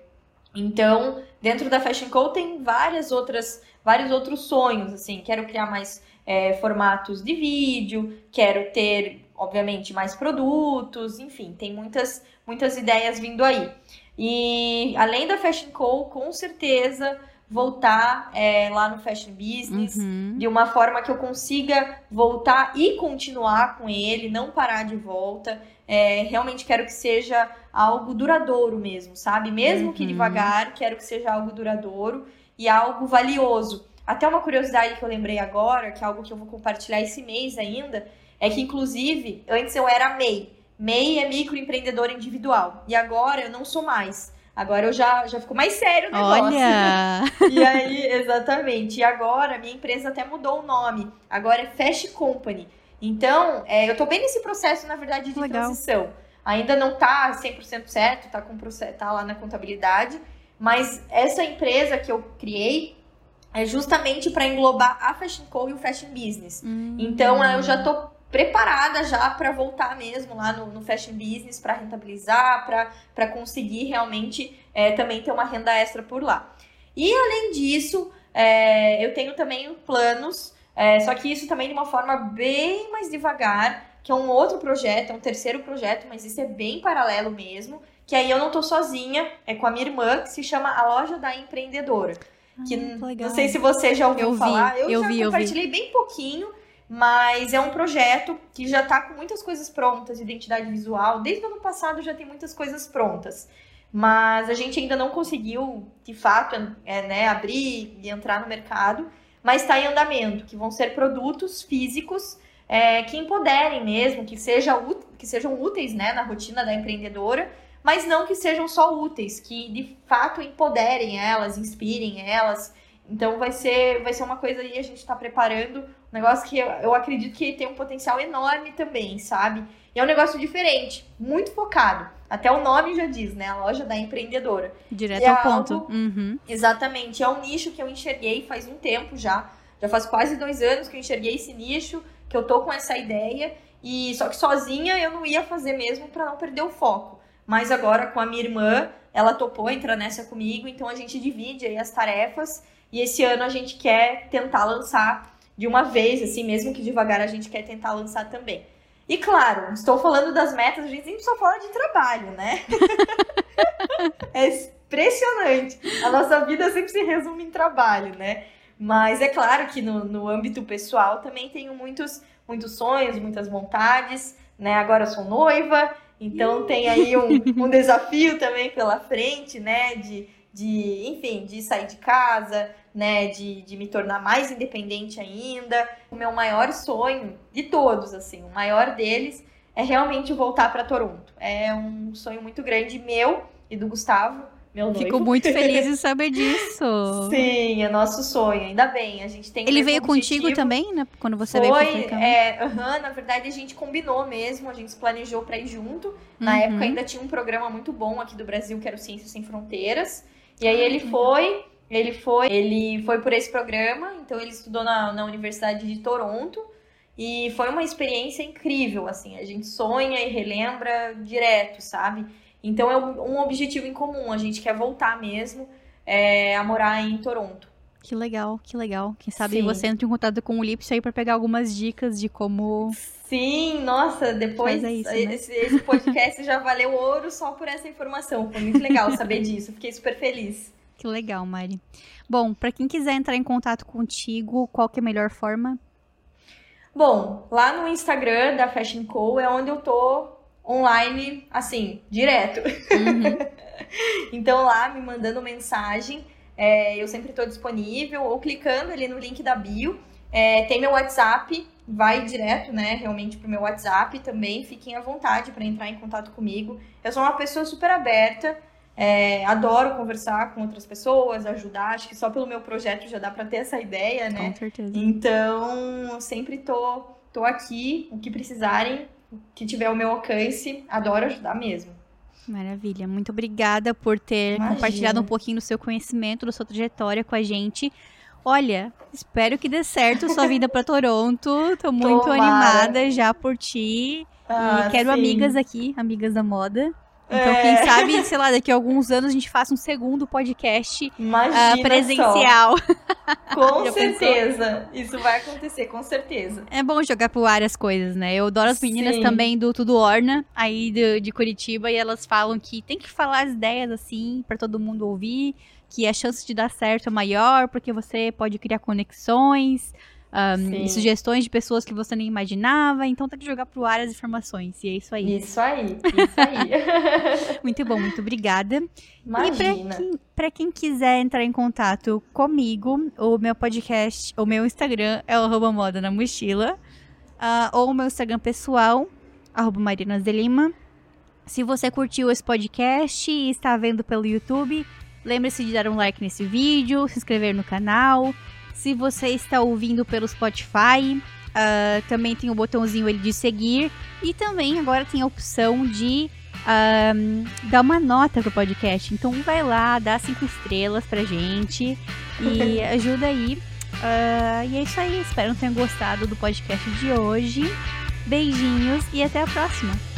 Speaker 2: Então, dentro da Fashion Co tem várias outras, vários outros sonhos, assim. Quero criar mais é, formatos de vídeo, quero ter obviamente, mais produtos, enfim, tem muitas, muitas ideias vindo aí. E além da Fashion Co, com certeza voltar é, lá no fashion business uhum. de uma forma que eu consiga voltar e continuar com ele, não parar de volta. É, realmente quero que seja algo duradouro mesmo, sabe? Mesmo uhum. que devagar, quero que seja algo duradouro e algo valioso. Até uma curiosidade que eu lembrei agora, que é algo que eu vou compartilhar esse mês ainda, é que inclusive antes eu era MEI. MEI é microempreendedor individual e agora eu não sou mais. Agora eu já, já ficou mais sério o negócio.
Speaker 1: Olha! (laughs)
Speaker 2: e aí, exatamente. E agora, minha empresa até mudou o nome. Agora é Fast Company. Então, é, eu tô bem nesse processo, na verdade, de Legal. transição. Ainda não tá 100% certo, tá, com, tá lá na contabilidade. Mas essa empresa que eu criei é justamente para englobar a Fashion Co e o Fashion Business. Hum. Então, eu já tô preparada já para voltar mesmo lá no, no fashion business, para rentabilizar, para conseguir realmente é, também ter uma renda extra por lá. E além disso, é, eu tenho também planos, é, só que isso também de uma forma bem mais devagar, que é um outro projeto, é um terceiro projeto, mas isso é bem paralelo mesmo, que aí eu não tô sozinha, é com a minha irmã, que se chama A Loja da Empreendedora. Que ah, não sei se você já ouviu
Speaker 1: eu
Speaker 2: falar,
Speaker 1: vi, eu, eu
Speaker 2: já
Speaker 1: vi,
Speaker 2: compartilhei
Speaker 1: eu
Speaker 2: vi. bem pouquinho, mas é um projeto que já está com muitas coisas prontas, identidade visual. Desde o ano passado já tem muitas coisas prontas. Mas a gente ainda não conseguiu, de fato, é, né, abrir e entrar no mercado. Mas está em andamento, que vão ser produtos físicos é, que empoderem mesmo, que, seja, que sejam úteis né, na rotina da empreendedora, mas não que sejam só úteis, que de fato empoderem elas, inspirem elas. Então vai ser, vai ser uma coisa aí, a gente está preparando um negócio que eu, eu acredito que tem um potencial enorme também, sabe? E é um negócio diferente, muito focado. Até o nome já diz, né? A loja da empreendedora.
Speaker 1: Direto ao é ponto. Algo...
Speaker 2: Uhum. Exatamente. É um nicho que eu enxerguei faz um tempo já. Já faz quase dois anos que eu enxerguei esse nicho, que eu tô com essa ideia. E só que sozinha eu não ia fazer mesmo para não perder o foco. Mas agora com a minha irmã, ela topou entrar nessa comigo, então a gente divide aí as tarefas. E esse ano a gente quer tentar lançar de uma vez, assim, mesmo que devagar a gente quer tentar lançar também. E claro, estou falando das metas, a gente sempre só fala de trabalho, né? (laughs) é impressionante. A nossa vida sempre se resume em trabalho, né? Mas é claro que no, no âmbito pessoal também tenho muitos, muitos sonhos, muitas vontades, né? Agora eu sou noiva, então tem aí um, um desafio também pela frente, né? De, de, enfim, de sair de casa, né, de, de me tornar mais independente ainda. O meu maior sonho de todos, assim, o maior deles é realmente voltar para Toronto. É um sonho muito grande meu e do Gustavo, meu noivo.
Speaker 1: Fico muito feliz em saber disso. (laughs)
Speaker 2: Sim, é nosso sonho. Ainda bem, a gente tem.
Speaker 1: Ele veio objetivo. contigo também, né? Quando você
Speaker 2: Foi,
Speaker 1: veio
Speaker 2: para é, uhum, Na verdade, a gente combinou mesmo. A gente se planejou para ir junto. Na uhum. época ainda tinha um programa muito bom aqui do Brasil que era o Ciências Sem Fronteiras. E aí ele foi. Ele foi, ele foi por esse programa, então ele estudou na, na Universidade de Toronto e foi uma experiência incrível, assim, a gente sonha e relembra direto, sabe? Então é um objetivo em comum, a gente quer voltar mesmo é, a morar em Toronto.
Speaker 1: Que legal, que legal. Quem sabe Sim. você entra em contato com o Lips aí para pegar algumas dicas de como.
Speaker 2: Sim, nossa, depois isso, né? esse, esse podcast já valeu ouro só por essa informação. Foi muito legal saber (laughs) disso. Fiquei super feliz.
Speaker 1: Que legal, Mari. Bom, para quem quiser entrar em contato contigo, qual que é a melhor forma?
Speaker 2: Bom, lá no Instagram da Fashion Co é onde eu tô online, assim, direto. Uhum. (laughs) então lá, me mandando mensagem, é, eu sempre estou disponível, ou clicando ali no link da bio. É, tem meu WhatsApp, vai direto, né, realmente pro meu WhatsApp também. Fiquem à vontade para entrar em contato comigo. Eu sou uma pessoa super aberta. É, adoro conversar com outras pessoas, ajudar. Acho que só pelo meu projeto já dá para ter essa ideia, né?
Speaker 1: Com certeza.
Speaker 2: Então, sempre tô, tô aqui, o que precisarem, o que tiver o meu alcance, adoro ajudar mesmo.
Speaker 1: Maravilha. Muito obrigada por ter Imagina. compartilhado um pouquinho do seu conhecimento, da sua trajetória com a gente. Olha, espero que dê certo sua (laughs) vida para Toronto. Tô muito Tomara. animada já por ti. Ah, e quero sim. amigas aqui, amigas da moda. Então,
Speaker 2: É.
Speaker 1: quem sabe, sei lá, daqui a alguns anos a gente faça um segundo podcast ah, presencial. (laughs)
Speaker 2: Com certeza. Isso vai acontecer, com certeza.
Speaker 1: É bom jogar pro ar as coisas, né? Eu adoro as meninas
Speaker 2: Sim.
Speaker 1: também do Tudo Orna, aí de, de Curitiba, e elas falam que tem que falar as ideias assim, pra todo mundo ouvir, que a chance de dar certo é maior, porque você pode criar conexões,
Speaker 2: Sim.
Speaker 1: e sugestões de pessoas que você nem imaginava, então tem que jogar pro ar as informações, e é isso aí.
Speaker 2: Isso aí, isso aí. (laughs)
Speaker 1: Muito bom, muito obrigada. E pra
Speaker 2: Imagina.
Speaker 1: quem, quem quiser entrar em contato comigo, o meu podcast, o meu Instagram é o arroba moda na mochila. ah, ou o meu Instagram pessoal, arroba. Se você curtiu esse podcast e está vendo pelo YouTube, lembre-se de dar um like nesse vídeo, se inscrever no canal. Se você está ouvindo pelo Spotify, ah, também tem o botãozinho ali de seguir. E também agora tem a opção de ahn, dar uma nota pro podcast. Então vai lá, dá cinco estrelas pra gente e (laughs) ajuda aí. Ah, e é isso aí. Espero que tenham gostado do podcast de hoje. Beijinhos e até a próxima.